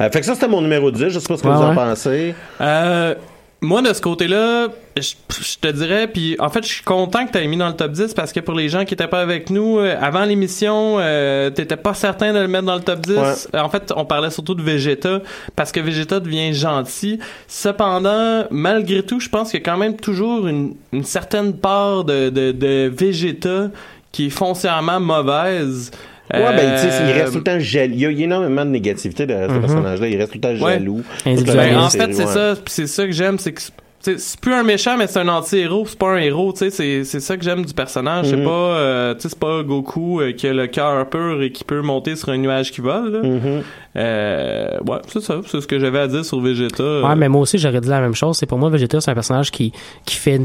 [SPEAKER 1] Euh, fait que ça, c'était mon numéro 10. Je sais pas ce que
[SPEAKER 3] Ouais,
[SPEAKER 1] vous en
[SPEAKER 3] ouais.
[SPEAKER 1] pensez.
[SPEAKER 2] Euh, moi, de ce côté-là, je, je te dirais, puis en fait, je suis content que tu aies mis dans le top 10 parce que pour les gens qui étaient pas avec nous, euh, avant l'émission, euh, t'étais pas certain de le mettre dans le top 10.
[SPEAKER 1] Ouais.
[SPEAKER 2] Euh, En fait, on parlait surtout de Vegeta parce que Vegeta devient gentil. Cependant, malgré tout, je pense qu'il y a quand même toujours une, une certaine part de, de, de Vegeta qui est foncièrement mauvaise.
[SPEAKER 1] Ouais, ben, tu sais, il
[SPEAKER 2] Euh,
[SPEAKER 1] reste tout le temps jaloux. Il y a, énormément de négativité de ce personnage-là. Il reste tout le temps
[SPEAKER 2] Ouais.
[SPEAKER 1] jaloux.
[SPEAKER 3] Individualiste.
[SPEAKER 2] Ben, en fait, c'est
[SPEAKER 1] ouais.
[SPEAKER 2] ça, puis c'est ça que j'aime, c'est que c'est plus un méchant, mais c'est un anti-héros, c'est pas un héros, tu sais, c'est c'est ça que j'aime du personnage, c'est
[SPEAKER 1] Mhm.
[SPEAKER 2] pas, euh, tu sais, c'est pas Goku euh, qui a le cœur pur et qui peut monter sur un nuage qui vole, là.
[SPEAKER 1] Mhm.
[SPEAKER 2] Euh, ouais, c'est ça, c'est ce que j'avais à dire sur Vegeta.
[SPEAKER 3] Ouais, mais moi aussi, j'aurais dit la même chose. C'est pour moi, Vegeta, c'est un personnage qui, qui fait,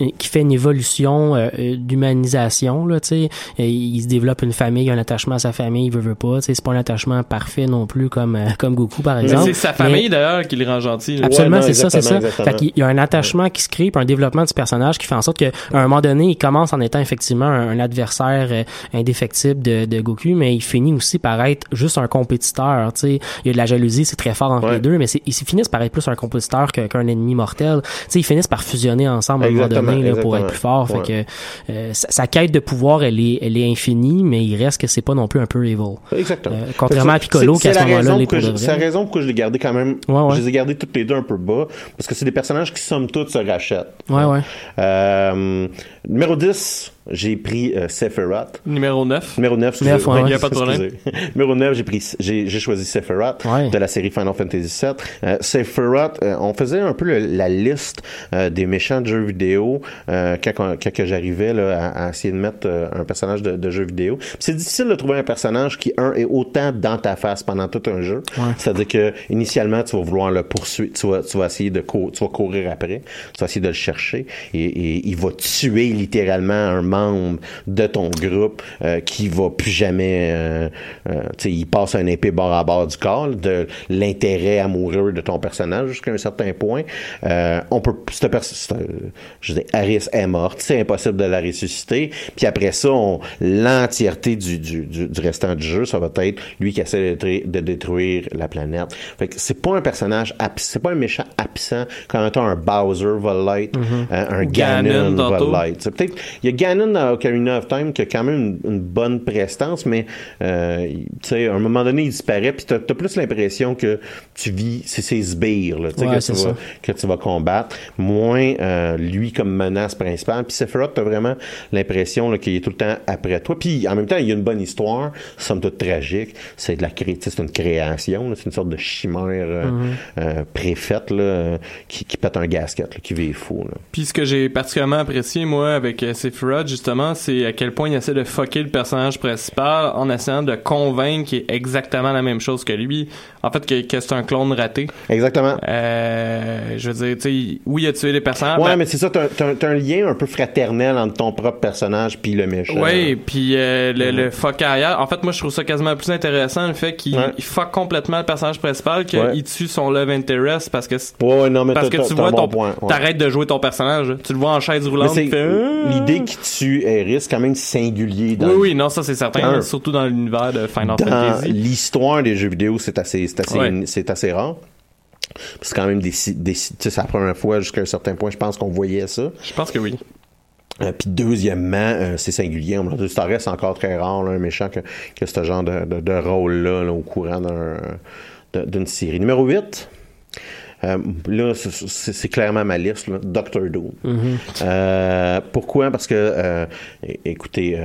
[SPEAKER 3] une- qui fait une évolution d'humanisation, là, tu sais. Il se développe une famille, un attachement à sa famille, il veut, veut pas, tu sais. C'est pas un attachement parfait non plus comme, euh, comme Goku, par exemple.
[SPEAKER 2] c'est sa
[SPEAKER 3] Mais-
[SPEAKER 2] famille d'ailleurs qui le rend gentil. là.
[SPEAKER 3] Absolument,
[SPEAKER 1] Ouais,
[SPEAKER 3] c'est ça, c'est ça. Fait qu'il y a un attachement qui se crée, puis un développement du personnage qui fait en sorte qu'à un moment donné, il commence en étant effectivement un, un adversaire euh, indéfectible de, de Goku, mais il finit aussi par être juste un compétiteur. Tu sais, il y a de la jalousie, c'est très fort entre
[SPEAKER 1] Ouais.
[SPEAKER 3] les deux, mais ils finissent par être plus un compétiteur qu'un ennemi mortel. Tu sais, ils finissent par fusionner ensemble à un moment donné là, pour être plus fort. Fait
[SPEAKER 1] Ouais.
[SPEAKER 3] que euh, sa, sa quête de pouvoir, elle est, elle est infinie, mais il reste que c'est pas non plus un peu evil.
[SPEAKER 1] Exactement.
[SPEAKER 3] Euh, contrairement à Piccolo, qui à ce moment-là
[SPEAKER 1] C'est la raison pourquoi je les gardais quand même.
[SPEAKER 3] Ouais.
[SPEAKER 1] Je les ai gardés toutes les deux un peu bas. Parce que c'est des personnages qui, somme toute, se rachètent.
[SPEAKER 3] Ouais, ouais.
[SPEAKER 1] Euh, numéro 10, j'ai pris euh, Sephiroth.
[SPEAKER 2] Numéro 9.
[SPEAKER 1] Numéro 9, excusez,
[SPEAKER 3] Neuf, ouais,
[SPEAKER 2] ouais. Y a pas de problème.
[SPEAKER 1] excusez. Numéro 9, j'ai pris, j'ai, j'ai choisi Sephiroth
[SPEAKER 3] Ouais.
[SPEAKER 1] de la série Final Fantasy VII. Euh, Sephiroth, euh, on faisait un peu le- la liste euh, des méchants de jeux vidéo euh, quand, quand que j'arrivais là, à, à essayer de mettre euh, un personnage de, de jeu vidéo. Puis C'est difficile de trouver un personnage qui, un, est autant dans ta face pendant tout un jeu. C'est-à-dire que initialement, tu vas vouloir le poursuivre, tu vas, tu vas essayer de cou- tu vas courir après, tu vas essayer de le chercher et, et il va tuer littéralement un membre de ton groupe euh, qui va plus jamais, euh, euh, tu sais, il passe un épée bord à bord du corps, de l'intérêt amoureux de ton personnage jusqu'à un certain point. Euh, on peut, je dis, Harris est morte, c'est impossible de la ressusciter. Puis après ça, on, l'entièreté du, du, du, du restant du jeu, ça va être lui qui essaie de, détruire- de détruire la planète. Fait que c'est pas un personnage, c'est pas un méchant absent comme étant un Bowser va l'être, euh, un Ganon,
[SPEAKER 2] Ganon,
[SPEAKER 1] va l'être. C'est peut-être il y a Ganon dans Ocarina of Time qui a quand même une, une bonne prestance, mais euh, il- tu sais, à un moment donné, il disparaît, puis t'as as plus l'impression que tu vis, c'est ses sbires là, tu sais,
[SPEAKER 3] Ouais,
[SPEAKER 1] que, tu vas, que tu vas combattre, moins euh, lui comme menace principale. Puis Sephiroth, t'as vraiment l'impression qu'il est tout le temps après toi. Puis en même temps, il y a une bonne histoire, somme toute tragique. C'est de la cré- c'est une création, c'est une sorte de chimère euh,
[SPEAKER 3] Mm-hmm.
[SPEAKER 1] euh, préfaite là, qui, qui pète un gasket, là, qui vit fou. Là.
[SPEAKER 2] Puis ce que j'ai particulièrement apprécié, moi, avec euh, Sephiroth, justement, c'est à quel point il essaie de fucker le personnage principal en essayant de convaincre qu'il est exactement la même chose que lui. En fait, que, que c'est un clone raté.
[SPEAKER 1] Exactement.
[SPEAKER 2] Euh, je veux dire, tu sais, oui, il a tué des personnages.
[SPEAKER 1] Ouais,
[SPEAKER 2] ben,
[SPEAKER 1] mais c'est ça, t'as, un lien un peu fraternel entre ton propre personnage puis le méchant.
[SPEAKER 2] Oui, puis euh, le, le fuck arrière. En fait, moi, je trouve ça quasiment plus intéressant, le fait qu'il
[SPEAKER 1] Ouais.
[SPEAKER 2] fuck complètement le personnage principal, qu'il
[SPEAKER 1] Ouais.
[SPEAKER 2] tue son love interest parce que c'est-
[SPEAKER 1] Ouais, non, mais
[SPEAKER 2] parce que tu vois
[SPEAKER 1] bon
[SPEAKER 2] ton t'arrêtes de jouer ton personnage tu le vois en chaise roulante Euh.
[SPEAKER 1] l'idée qui tue Eris, c'est quand même singulier dans
[SPEAKER 2] oui oui non ça c'est certain surtout dans l'univers de Final
[SPEAKER 1] dans
[SPEAKER 2] Fantasy
[SPEAKER 1] l'histoire des jeux vidéo, c'est assez, c'est assez,
[SPEAKER 2] Ouais.
[SPEAKER 1] c'est assez rare. C'est quand même des, des c'est la première fois jusqu'à un certain point, je pense qu'on voyait ça.
[SPEAKER 2] je pense que oui
[SPEAKER 1] Euh, Puis deuxièmement, euh, c'est singulier. Ça reste encore très rare, là, un méchant que, que ce genre de, de, de rôle-là là, au courant d'une série. Numéro 8. Euh, là, c'est- clairement ma liste, là. Doctor Doom. Euh, pourquoi? Parce que, euh, écoutez,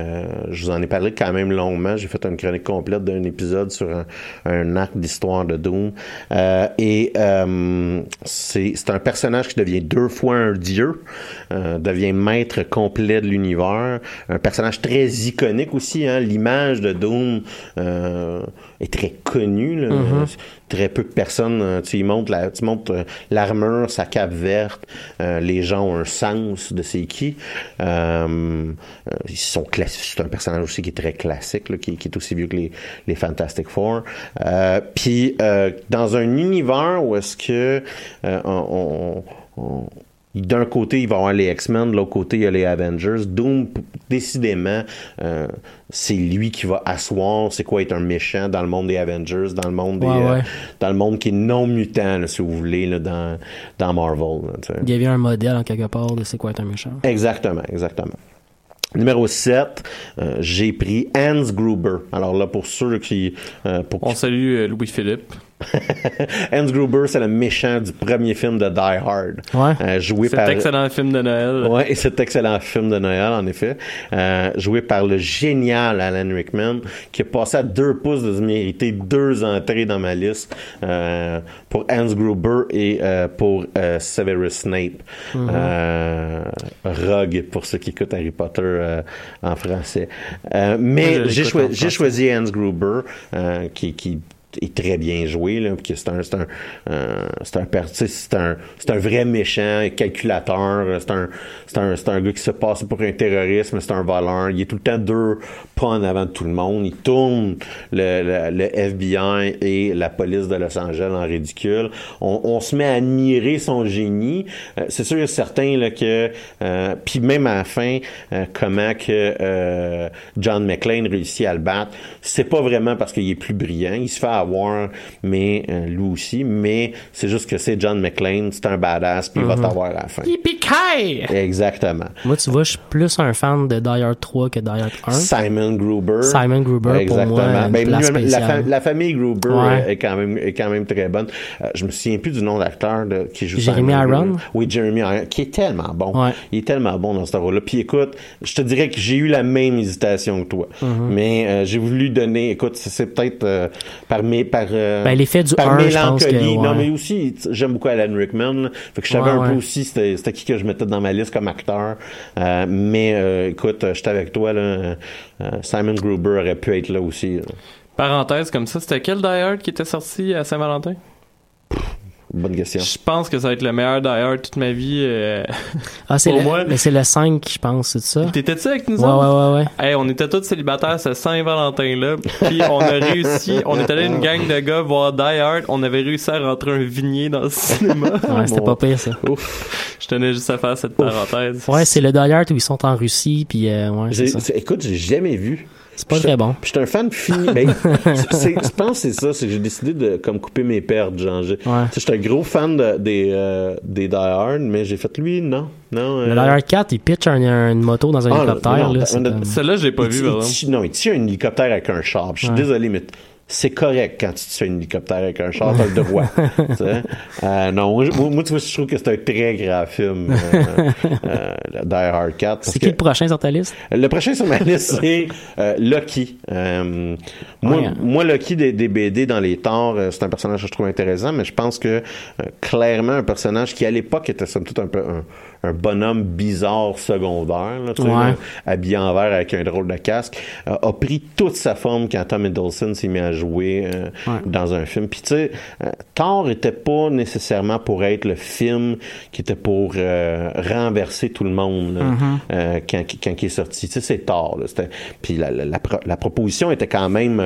[SPEAKER 1] je vous en ai parlé quand même longuement. J'ai fait une chronique complète d'un épisode sur un, un acte d'histoire de Doom. Et c'est un personnage qui devient deux fois un dieu, devient maître complet de l'univers. Un personnage très iconique aussi. Hein? L'image de Doom est très connue. là. Très peu de personnes. euh, Tu, la, montres euh, l'armure, sa cape verte. euh, les gens ont un sens de c'est qui. Euh, ils sont. C'est un personnage aussi qui est très classique, là, qui, qui est aussi vieux que les, les Fantastic Four. Euh, Puis dans un univers où est-ce que on- on- on- d'un côté, il va y avoir les X-Men, de l'autre côté, il y a les Avengers. Doom, décidément, euh, c'est lui qui va asseoir c'est quoi être un méchant dans le monde des Avengers, dans le monde des,
[SPEAKER 3] Ouais,
[SPEAKER 1] euh, dans le monde qui est non mutant, là, si vous voulez, là, dans, dans Marvel. là.
[SPEAKER 3] Il y avait un modèle en quelque part de c'est quoi être un méchant.
[SPEAKER 1] Exactement, exactement. Numéro 7, euh, j'ai pris Hans Gruber. Alors là, pour ceux qui... euh, pour
[SPEAKER 2] on salue Louis-Philippe
[SPEAKER 1] Hans Gruber, c'est le méchant du premier film de Die Hard.
[SPEAKER 3] Ouais.
[SPEAKER 1] Euh, joué
[SPEAKER 2] cet
[SPEAKER 1] par...
[SPEAKER 2] excellent film de Noël
[SPEAKER 1] Ouais, et cet excellent film de Noël, en effet, euh, joué par le génial Alan Rickman, qui a passé à deux pouces de mériter deux entrées dans ma liste euh, pour Hans Gruber et euh, pour euh, Severus Snape. Euh, Rogue, pour ceux qui écoutent Harry Potter euh, en français. Euh, mais j'ai choi- choisi Hans Gruber, euh, qui... qui est très bien joué là que c'est un c'est un euh, c'est un c'est un c'est un vrai méchant calculateur c'est un c'est un c'est un gars qui se passe pour un terroriste c'est un voleur. Il est tout le temps deux pas en avant de tout le monde. Il tourne le, le, le FBI et la police de Los Angeles en ridicule. On, on se met à admirer son génie. Euh, c'est sûr et certain là que euh, puis même à la fin euh, comment que John McClane réussit à le battre c'est pas vraiment parce qu'il est plus brillant. Il se fait avoir mais euh, lui aussi mais c'est juste que c'est John McClane c'est un badass puis il va t'avoir à la fin
[SPEAKER 2] Yippee-ki!
[SPEAKER 1] exactement
[SPEAKER 3] Moi, tu vois, je suis plus un fan de Die Hard 3 que Die Hard 1.
[SPEAKER 1] Simon Gruber
[SPEAKER 3] Simon Gruber, pour moi, une
[SPEAKER 1] Ben,
[SPEAKER 3] place
[SPEAKER 1] la,
[SPEAKER 3] spéciale.
[SPEAKER 1] fa- la famille Gruber
[SPEAKER 3] Ouais.
[SPEAKER 1] est, quand même est quand même très bonne euh, je me souviens plus du nom d'acteur de- qui joue
[SPEAKER 3] Jeremy Iron?
[SPEAKER 1] Oui Jeremy Iron qui est tellement bon
[SPEAKER 3] Ouais.
[SPEAKER 1] il est tellement bon dans ce rôle-là puis écoute je te dirais que j'ai eu la même hésitation que toi
[SPEAKER 3] Mm-hmm.
[SPEAKER 1] mais euh, j'ai voulu donner écoute c'est, c'est peut-être euh, par mes par euh,
[SPEAKER 3] Ben, l'effet du
[SPEAKER 1] par
[SPEAKER 3] 1, je pense que,
[SPEAKER 1] mélancolie. non mais aussi j'aime beaucoup Alan Rickman là. fait que je savais
[SPEAKER 3] Ouais,
[SPEAKER 1] un peu aussi c'était, qui que je mettais dans ma liste comme acteur Euh, mais euh, écoute j'étais avec toi là Simon Gruber aurait pu être là aussi là.
[SPEAKER 2] parenthèse comme ça c'était quel Die Hard qui était sorti à Saint-Valentin?
[SPEAKER 1] Bonne question.
[SPEAKER 2] Je pense que ça va être le meilleur Die Hard toute ma vie. euh.
[SPEAKER 3] Ah, c'est
[SPEAKER 2] Pour
[SPEAKER 3] le,
[SPEAKER 2] moi-
[SPEAKER 3] mais c'est le 5, je pense, c'est ça?
[SPEAKER 2] T'étais-tu avec nous
[SPEAKER 3] Ouais, ouais,
[SPEAKER 2] autres?
[SPEAKER 3] ouais, ouais.
[SPEAKER 2] Hey, on était tous célibataires ce Saint-Valentin-là, puis on a réussi, on est allé une gang de gars voir Die Hard, on avait réussi à rentrer un vignier dans le cinéma.
[SPEAKER 3] Ouais, c'était
[SPEAKER 1] Bon.
[SPEAKER 3] pas pire, ça.
[SPEAKER 2] Je tenais juste à faire cette parenthèse.
[SPEAKER 3] Ouais, c'est le Die Hard où ils sont en Russie, puis euh, ouais, ça.
[SPEAKER 1] écoute, j'ai jamais vu.
[SPEAKER 3] C'est pas très bon.
[SPEAKER 1] puis J'étais un fan fini. C'est- je pense que c'est ça. C'est que j'ai décidé de comme couper mes pertes. Genre, sais, j'étais un gros fan de- des euh, des Die Hard, mais j'ai fait lui non, non.
[SPEAKER 3] Le
[SPEAKER 1] euh,
[SPEAKER 3] Die Hard 4, il pitch un- une moto dans un
[SPEAKER 1] Ah,
[SPEAKER 3] hélicoptère,
[SPEAKER 2] Celle-là, je l'ai pas
[SPEAKER 1] il
[SPEAKER 2] vu,
[SPEAKER 1] il tire- Non, il tire un hélicoptère avec un char. Je suis
[SPEAKER 3] Ouais.
[SPEAKER 1] désolé, mais c'est correct quand tu tires un hélicoptère avec un char, t'as le droit. Euh, non, moi, moi, tu vois, je trouve que c'est un très grand film, euh, euh, Die Hard 4. parce
[SPEAKER 3] C'est qui
[SPEAKER 1] que-
[SPEAKER 3] le prochain sur ta liste?
[SPEAKER 1] le prochain sur ma liste, c'est euh, Lucky. Euh, moi,
[SPEAKER 3] Ouais.
[SPEAKER 1] moi, Lucky des, des BD dans les torts, euh, c'est un personnage que je trouve intéressant, mais je pense que clairement un personnage qui à l'époque était somme toute un peu un, un bonhomme bizarre secondaire, là, tu sais,
[SPEAKER 3] Ouais.
[SPEAKER 1] là, habillé en vert avec un drôle de casque, euh, a pris toute sa forme quand Tom Hiddleston s'est mis à jouer euh,
[SPEAKER 3] Ouais.
[SPEAKER 1] dans un film. Puis tu sais, euh, Thor était pas nécessairement pour être le film qui était pour renverser tout le monde là, euh, quand, quand il est sorti. Tu sais, c'est Thor. Puis la, la, la pro- la proposition était quand même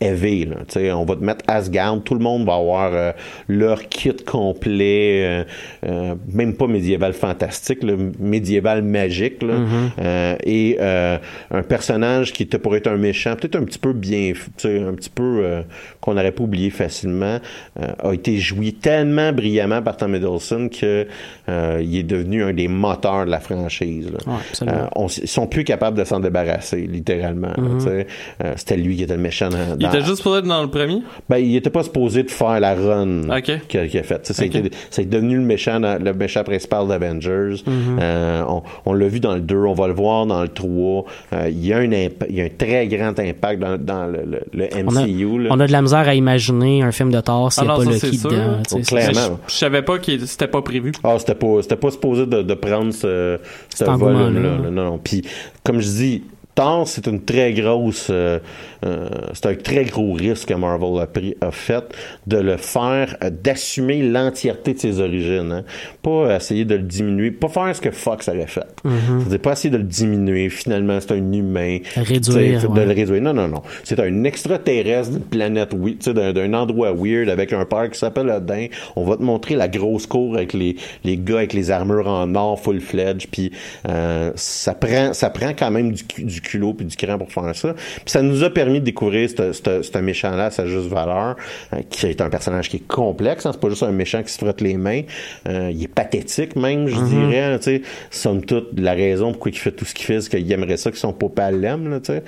[SPEAKER 1] élevé. Là. Tu sais, On va te mettre Asgard, tout le monde va avoir euh, leur kit complet, euh, euh, même pas médiéval fantastique, là, médiéval magique. Là. Euh, et euh, un personnage qui était pour être un méchant, peut-être un petit peu bien, tu sais, un petit peu euh, qu'on n'aurait pas oublié facilement, euh, a été joué tellement brillamment par Tom Hiddleston que euh, il est devenu un des moteurs de la franchise. là.
[SPEAKER 3] Ouais, absolument.
[SPEAKER 1] Euh, on ils sont plus capables de s'en débarrasser, littéralement. là, tu sais. Euh, C'était lui qui était le méchant dans,
[SPEAKER 2] Il était juste pour être dans le premier?
[SPEAKER 1] ben, il était pas supposé de faire la run
[SPEAKER 2] Ok.
[SPEAKER 1] qu'il a, qu'il a faite. Tu sais,
[SPEAKER 2] Ok.
[SPEAKER 1] Ça, a été- ça a été devenu le méchant, le méchant principal d'Avengers.
[SPEAKER 2] Mhm.
[SPEAKER 1] Euh, on on l'a vu dans le 2, on va le voir dans le 3. Euh, il, y a un il y a un très grand impact dans, dans le, le- le
[SPEAKER 3] On a,
[SPEAKER 1] MCU. là.
[SPEAKER 3] on a de la misère à imaginer un film de Thor s'il n'y
[SPEAKER 2] Ah
[SPEAKER 3] a
[SPEAKER 2] non,
[SPEAKER 3] pas
[SPEAKER 2] sûr.
[SPEAKER 3] dedans.
[SPEAKER 1] Oh,
[SPEAKER 3] c'est-
[SPEAKER 1] clairement.
[SPEAKER 2] Je, je savais pas que c'était pas prévu.
[SPEAKER 1] Ah, c'était pas, c'était pas supposé de, de prendre ce, ce volume-là. là. Non, non. Puis, comme je dis, Thor, c'est une très grosse, euh, c'est un très gros risque que Marvel a pris, a fait de le faire, euh, d'assumer l'entièreté de ses origines. Hein. Pas essayer de le diminuer, pas faire ce que Fox avait fait. C'est-à-dire pas essayer de le diminuer. Finalement, c'est un humain.
[SPEAKER 3] Réduire, ouais.
[SPEAKER 1] De le réduire. Non, non, non. C'est un extraterrestre d'une planète, oui, d'un, endroit weird avec un père qui s'appelle Odin. On va te montrer la grosse cour avec les, les gars avec les armures en or full fledged. Puis euh, ça prend ça prend quand même du culot puis du cran pour faire ça. Puis ça nous a permis de découvrir ce- méchant-là à sa juste valeur, euh, qui est un personnage qui est complexe. Hein, c'est pas juste un méchant qui se frotte les mains. Euh, il est pathétique même, je dirais. hein, tu sais, somme toute, la raison pourquoi il fait tout ce qu'il fait, c'est qu'il aimerait ça que son papa l'aime. Là, tu sais.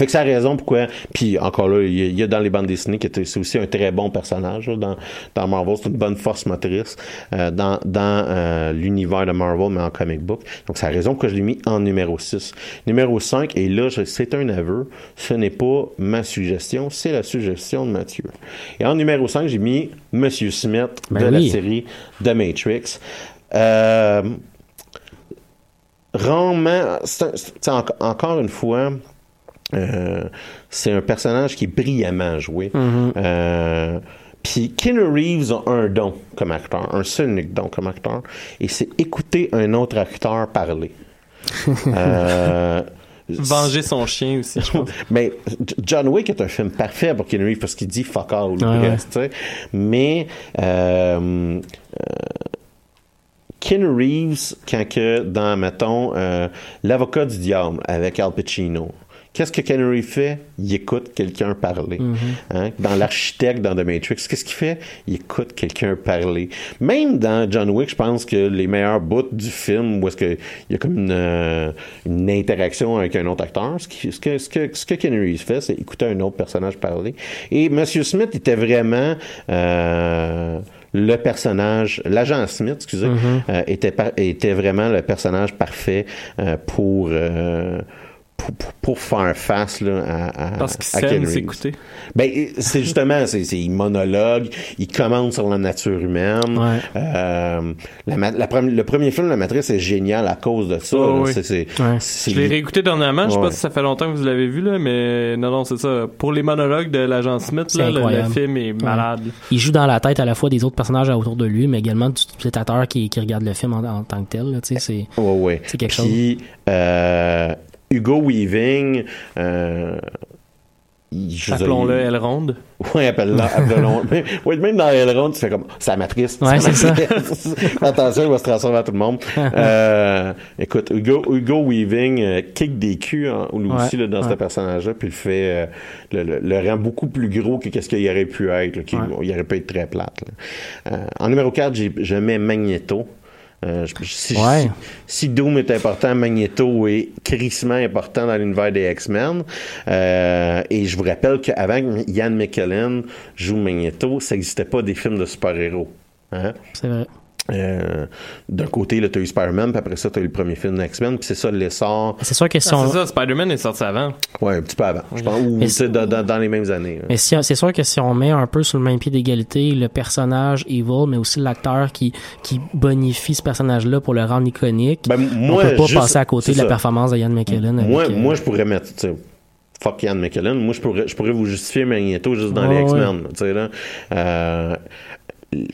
[SPEAKER 1] Fait que c'est la raison pourquoi. Puis encore là, il y a- il y, a dans les bandes dessinées que c'est aussi un très bon personnage là, dans, dans Marvel. C'est une bonne force motrice euh, dans, dans euh, l'univers de Marvel, mais en comic book. Donc c'est la raison pourquoi je l'ai mis en numéro 6. Numéro 5, et là, c'est un aveu, ce n'est pas ma suggestion, c'est la suggestion de Mathieu. Et en numéro 5, j'ai mis Monsieur Smith
[SPEAKER 3] Ben
[SPEAKER 1] de la
[SPEAKER 3] oui.
[SPEAKER 1] série The Matrix. Euh, rarement, c'est un- c'est- en- encore une fois, euh, c'est un personnage qui est brillamment joué. Euh, puis Keanu Reeves a un don comme acteur, un seul unique don comme acteur, et c'est écouter un autre acteur parler. Euh,
[SPEAKER 2] Venger son chien aussi, je pense.
[SPEAKER 1] mais John Wick est un film parfait pour Keanu Reeves parce qu'il dit fuck all,
[SPEAKER 3] Ouais,
[SPEAKER 1] sais. Mais euh, euh, Keanu Reeves, quand que dans, mettons, euh, L'avocat du diable avec Al Pacino, qu'est-ce que Reeves fait? Il écoute quelqu'un parler. Hein? Dans L'architecte, dans The Matrix, qu'est-ce qu'il fait? Il écoute quelqu'un parler. Même dans John Wick, je pense que les meilleurs bouts du film, où est-ce qu'il y a comme une, euh, une interaction avec un autre acteur, ce, qui- ce que, ce que, ce que Reeves fait, c'est écouter un autre personnage parler. Et Monsieur Smith était vraiment... euh, le personnage, l'agent Smith, excusez, euh, était, par- était vraiment le personnage parfait euh, pour, euh, pour, pour- pour faire face là, à, à,
[SPEAKER 2] Parce qu'il s'écouter.
[SPEAKER 1] Ben, c'est justement, c'est, il monologue, il commente sur la nature humaine.
[SPEAKER 3] Ouais.
[SPEAKER 1] Euh, la, le premier film, La Matrice, est génial à cause de ça.
[SPEAKER 2] Oh,
[SPEAKER 3] Ouais.
[SPEAKER 2] Je l'ai réécouté dernièrement, je sais
[SPEAKER 1] Ouais.
[SPEAKER 2] pas si ça fait longtemps que vous l'avez vu, là, mais non, non, c'est ça. Pour les monologues de l'agent Smith, là, le, film est malade.
[SPEAKER 3] Il joue dans la tête à la fois des autres personnages autour de lui, mais également du spectateur qui, qui regarde le film en, en tant que tel. c'est
[SPEAKER 1] Ouais, ouais.
[SPEAKER 3] C'est quelque
[SPEAKER 1] Puis, euh, Hugo Weaving, euh,
[SPEAKER 2] Appelons-le Elle Ronde.
[SPEAKER 1] Ouais, appelle-le, appelle-le. Mais- ouais, même dans Elrond, tu fais comme, c'est la matrice.
[SPEAKER 3] Ouais, c'est ça.
[SPEAKER 1] Attention, il va se transformer à tout le monde. euh, écoute, Hugo, Hugo Weaving euh, kick des culs, hein, lui
[SPEAKER 3] Ouais,
[SPEAKER 1] aussi, là, dans
[SPEAKER 3] ouais.
[SPEAKER 1] ce personnage-là, puis le fait, euh, le, le- le rend beaucoup plus gros que qu'est-ce qu'il aurait pu être, là, il aurait pu être très plate. Euh, en numéro 4, j'ai, je mets Magneto. Euh, je- si,
[SPEAKER 3] Ouais.
[SPEAKER 1] si, Doom est important, Magneto est crissement important dans l'univers des X-Men. Euh, et je vous rappelle qu'avant que Ian McKellen joue Magneto, ça n'existait pas des films de super-héros. Hein?
[SPEAKER 3] c'est vrai.
[SPEAKER 1] Euh, D'un côté, tu as eu Spider-Man, puis après ça, tu as eu le premier film de X-Men, puis c'est ça l'essor.
[SPEAKER 3] C'est sûr que si
[SPEAKER 2] Ah,
[SPEAKER 3] on,
[SPEAKER 2] c'est ça, Spider-Man est sorti avant.
[SPEAKER 1] Ouais, un petit peu avant, je pense, ou sais, dans, dans- dans les mêmes années. là.
[SPEAKER 3] Mais si, c'est sûr que si on met un peu sur le même pied d'égalité le personnage Evil, mais aussi l'acteur qui, qui bonifie ce personnage-là pour le rendre iconique,
[SPEAKER 1] Ben, moi,
[SPEAKER 3] on peut pas
[SPEAKER 1] juste-
[SPEAKER 3] passer à côté de la
[SPEAKER 1] ça.
[SPEAKER 3] performance de Ian McKellen.
[SPEAKER 1] Moi,
[SPEAKER 3] avec, euh,
[SPEAKER 1] moi, je pourrais mettre, tu sais, fuck Ian McKellen, moi, je pourrais, je pourrais vous justifier Magneto juste dans
[SPEAKER 3] Ouais,
[SPEAKER 1] les
[SPEAKER 3] ouais.
[SPEAKER 1] X-Men, tu sais, là. Euh,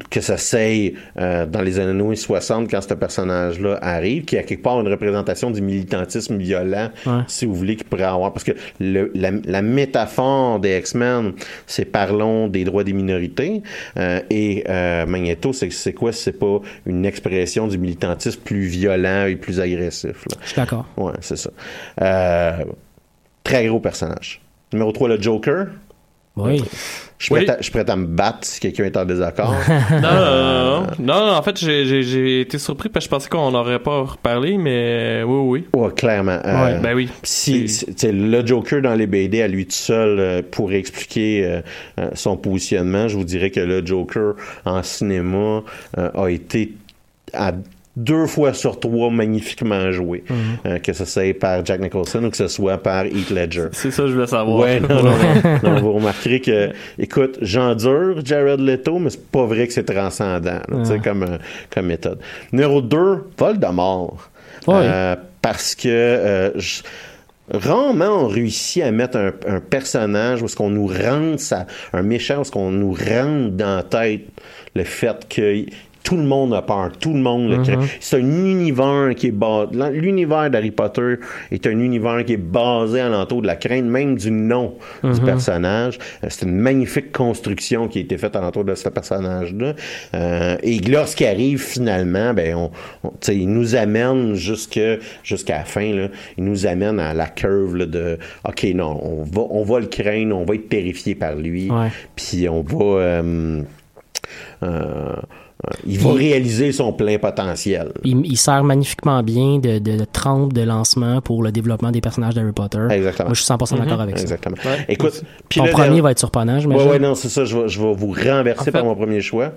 [SPEAKER 1] que ça s'aille euh, dans les années 60 quand ce personnage-là arrive, qui a quelque part une représentation du militantisme violent,
[SPEAKER 3] Ouais.
[SPEAKER 1] si vous voulez, qu'il pourrait avoir. Parce que le- la, la métaphore des X-Men, c'est parlons des droits des minorités. euh, et euh, Magneto, c'est quoi? si C'est pas une expression du militantisme plus violent et plus agressif. là.
[SPEAKER 3] Je suis d'accord.
[SPEAKER 1] Ouais, c'est ça. Euh, très gros personnage. Numéro 3, le Joker.
[SPEAKER 3] Oui.
[SPEAKER 1] Je suis,
[SPEAKER 2] Oui.
[SPEAKER 1] prêt, à, je me battre si quelqu'un est en désaccord.
[SPEAKER 2] Non, non, non, non. Non, non, en fait, j'ai- été surpris parce que je pensais qu'on n'aurait pas reparlé, mais oui, oui.
[SPEAKER 1] ouais, clairement. Euh,
[SPEAKER 2] Ouais, ben oui.
[SPEAKER 1] Si, le Joker dans les BD à lui tout seul euh, pourrait expliquer euh, euh, son positionnement, je vous dirais que le Joker en cinéma euh, a été à deux fois sur trois magnifiquement joué,
[SPEAKER 2] Mhm.
[SPEAKER 1] Euh, que ce soit par Jack Nicholson ou que ce soit par Heath Ledger.
[SPEAKER 2] C'est ça que je voulais savoir.
[SPEAKER 1] Ouais, non, non, non, non, Vous remarquerez que, écoute, j'endure Jared Leto, mais c'est pas vrai que c'est transcendant, là, comme, euh, comme méthode. Numéro 2, Voldemort.
[SPEAKER 3] Ouais.
[SPEAKER 1] Euh, parce que euh, je- rarement on réussit à mettre un, un personnage où est-ce qu'on nous rentre ça, un méchant où est-ce qu'on nous rentre dans la tête le fait que tout le monde a peur, tout le monde le craint. C'est un univers qui est basé. L'univers d'Harry Potter est un univers qui est basé alentour de la crainte même du nom du personnage. Euh, C'est une magnifique construction qui a été faite alentour de ce personnage-là. Euh, et lorsqu'il arrive finalement, ben on, on- tu sais, il nous amène jusque jusqu'à la fin. Là, il nous amène à la curve là, de OK, non, on va, on va le craindre, on va être terrifié par lui. Puis on va. euh, euh, il va
[SPEAKER 3] Il-
[SPEAKER 1] réaliser son plein potentiel.
[SPEAKER 3] Il, il sert magnifiquement bien de, de, de trempe de lancement pour le développement des personnages d'Harry Potter.
[SPEAKER 1] Exactement.
[SPEAKER 3] Moi, je suis 100% d'accord avec ça.
[SPEAKER 1] Exactement.
[SPEAKER 2] Ouais.
[SPEAKER 1] Écoute, puis
[SPEAKER 3] Ton premier va être surprenant,
[SPEAKER 1] Ouais,
[SPEAKER 3] j'imagine.
[SPEAKER 1] ouais, non, c'est ça. Je vais, je vais vous renverser
[SPEAKER 2] En fait-
[SPEAKER 1] par mon premier choix.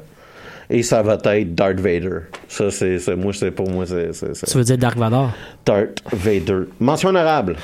[SPEAKER 1] Et ça va être Darth Vader. Ça, c'est, moi, c'est pour moi, c'est
[SPEAKER 3] Tu veux dire Dark Vador?
[SPEAKER 1] Darth Vader. Mention honorable.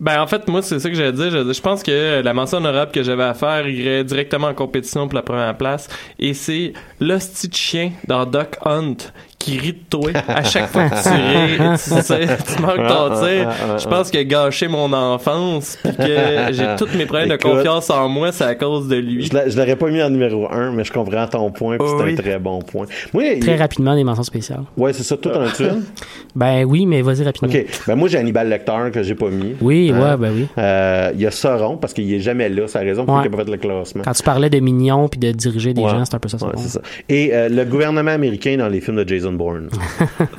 [SPEAKER 2] Ben en fait moi c'est ça que j'allais dire. Je, pense que la mention honorable que j'avais à faire irait directement en compétition pour la première place et c'est l'hostie chien dans Duck Hunt qui rit de toi à chaque fois que tu ris, tu, sais, tu manques ton tir. Je pense qu'il a gâché mon enfance puis que j'ai tous mes problèmes de confiance en moi, c'est à cause de lui.
[SPEAKER 1] Je, l'a- je l'aurais pas mis en numéro 1, mais je comprends ton point, puis c'est
[SPEAKER 2] Oui.
[SPEAKER 1] un très bon point. Moi,
[SPEAKER 3] Très
[SPEAKER 1] il-
[SPEAKER 3] rapidement, des mentions spéciales.
[SPEAKER 1] ouais, c'est ça, tout en une?
[SPEAKER 3] Ben oui, mais vas-y rapidement.
[SPEAKER 1] OK. Ben, moi, j'ai Hannibal Lecter que j'ai pas mis.
[SPEAKER 3] Oui,
[SPEAKER 1] Hein?
[SPEAKER 3] ouais, ben oui.
[SPEAKER 1] Euh, Il y a Sauron, parce qu'il est jamais là. C'est la raison pour
[SPEAKER 3] Ouais.
[SPEAKER 1] laquelle il n'a pas fait le classement.
[SPEAKER 3] Quand tu parlais de mignons puis de diriger des
[SPEAKER 1] Ouais.
[SPEAKER 3] gens, c'est un peu
[SPEAKER 1] Ouais, ça. Et euh, le gouvernement américain dans les films de Jason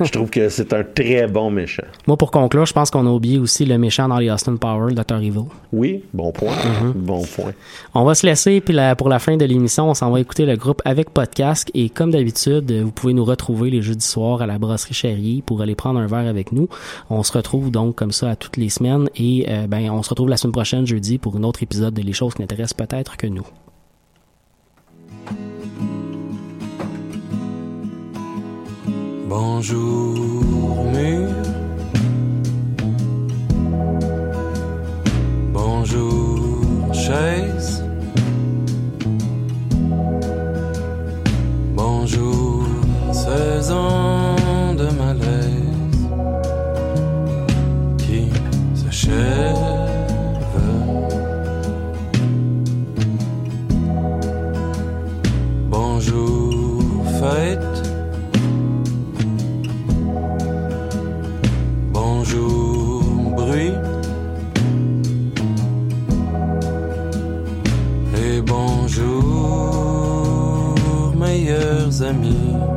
[SPEAKER 1] Je trouve que c'est un très bon méchant.
[SPEAKER 3] Moi, pour conclure, je pense qu'on a oublié aussi le méchant dans les Austin Powers, Dr. Evil.
[SPEAKER 1] Oui, bon point.
[SPEAKER 3] Mm-hmm.
[SPEAKER 1] Bon point.
[SPEAKER 3] On va se laisser, puis la- pour la fin de l'émission, on s'en va écouter le groupe avec podcast. Et comme d'habitude, vous pouvez nous retrouver les jeudis soirs à la brasserie Charrier pour aller prendre un verre avec nous. On se retrouve donc comme ça à toutes les semaines. Et euh, ben, on se retrouve la semaine prochaine, jeudi, pour un autre épisode de Les choses qui n'intéressent peut-être que nous.
[SPEAKER 5] Bonjour mur. Bonjour chaise. Bonjour saison. Meilleurs amis.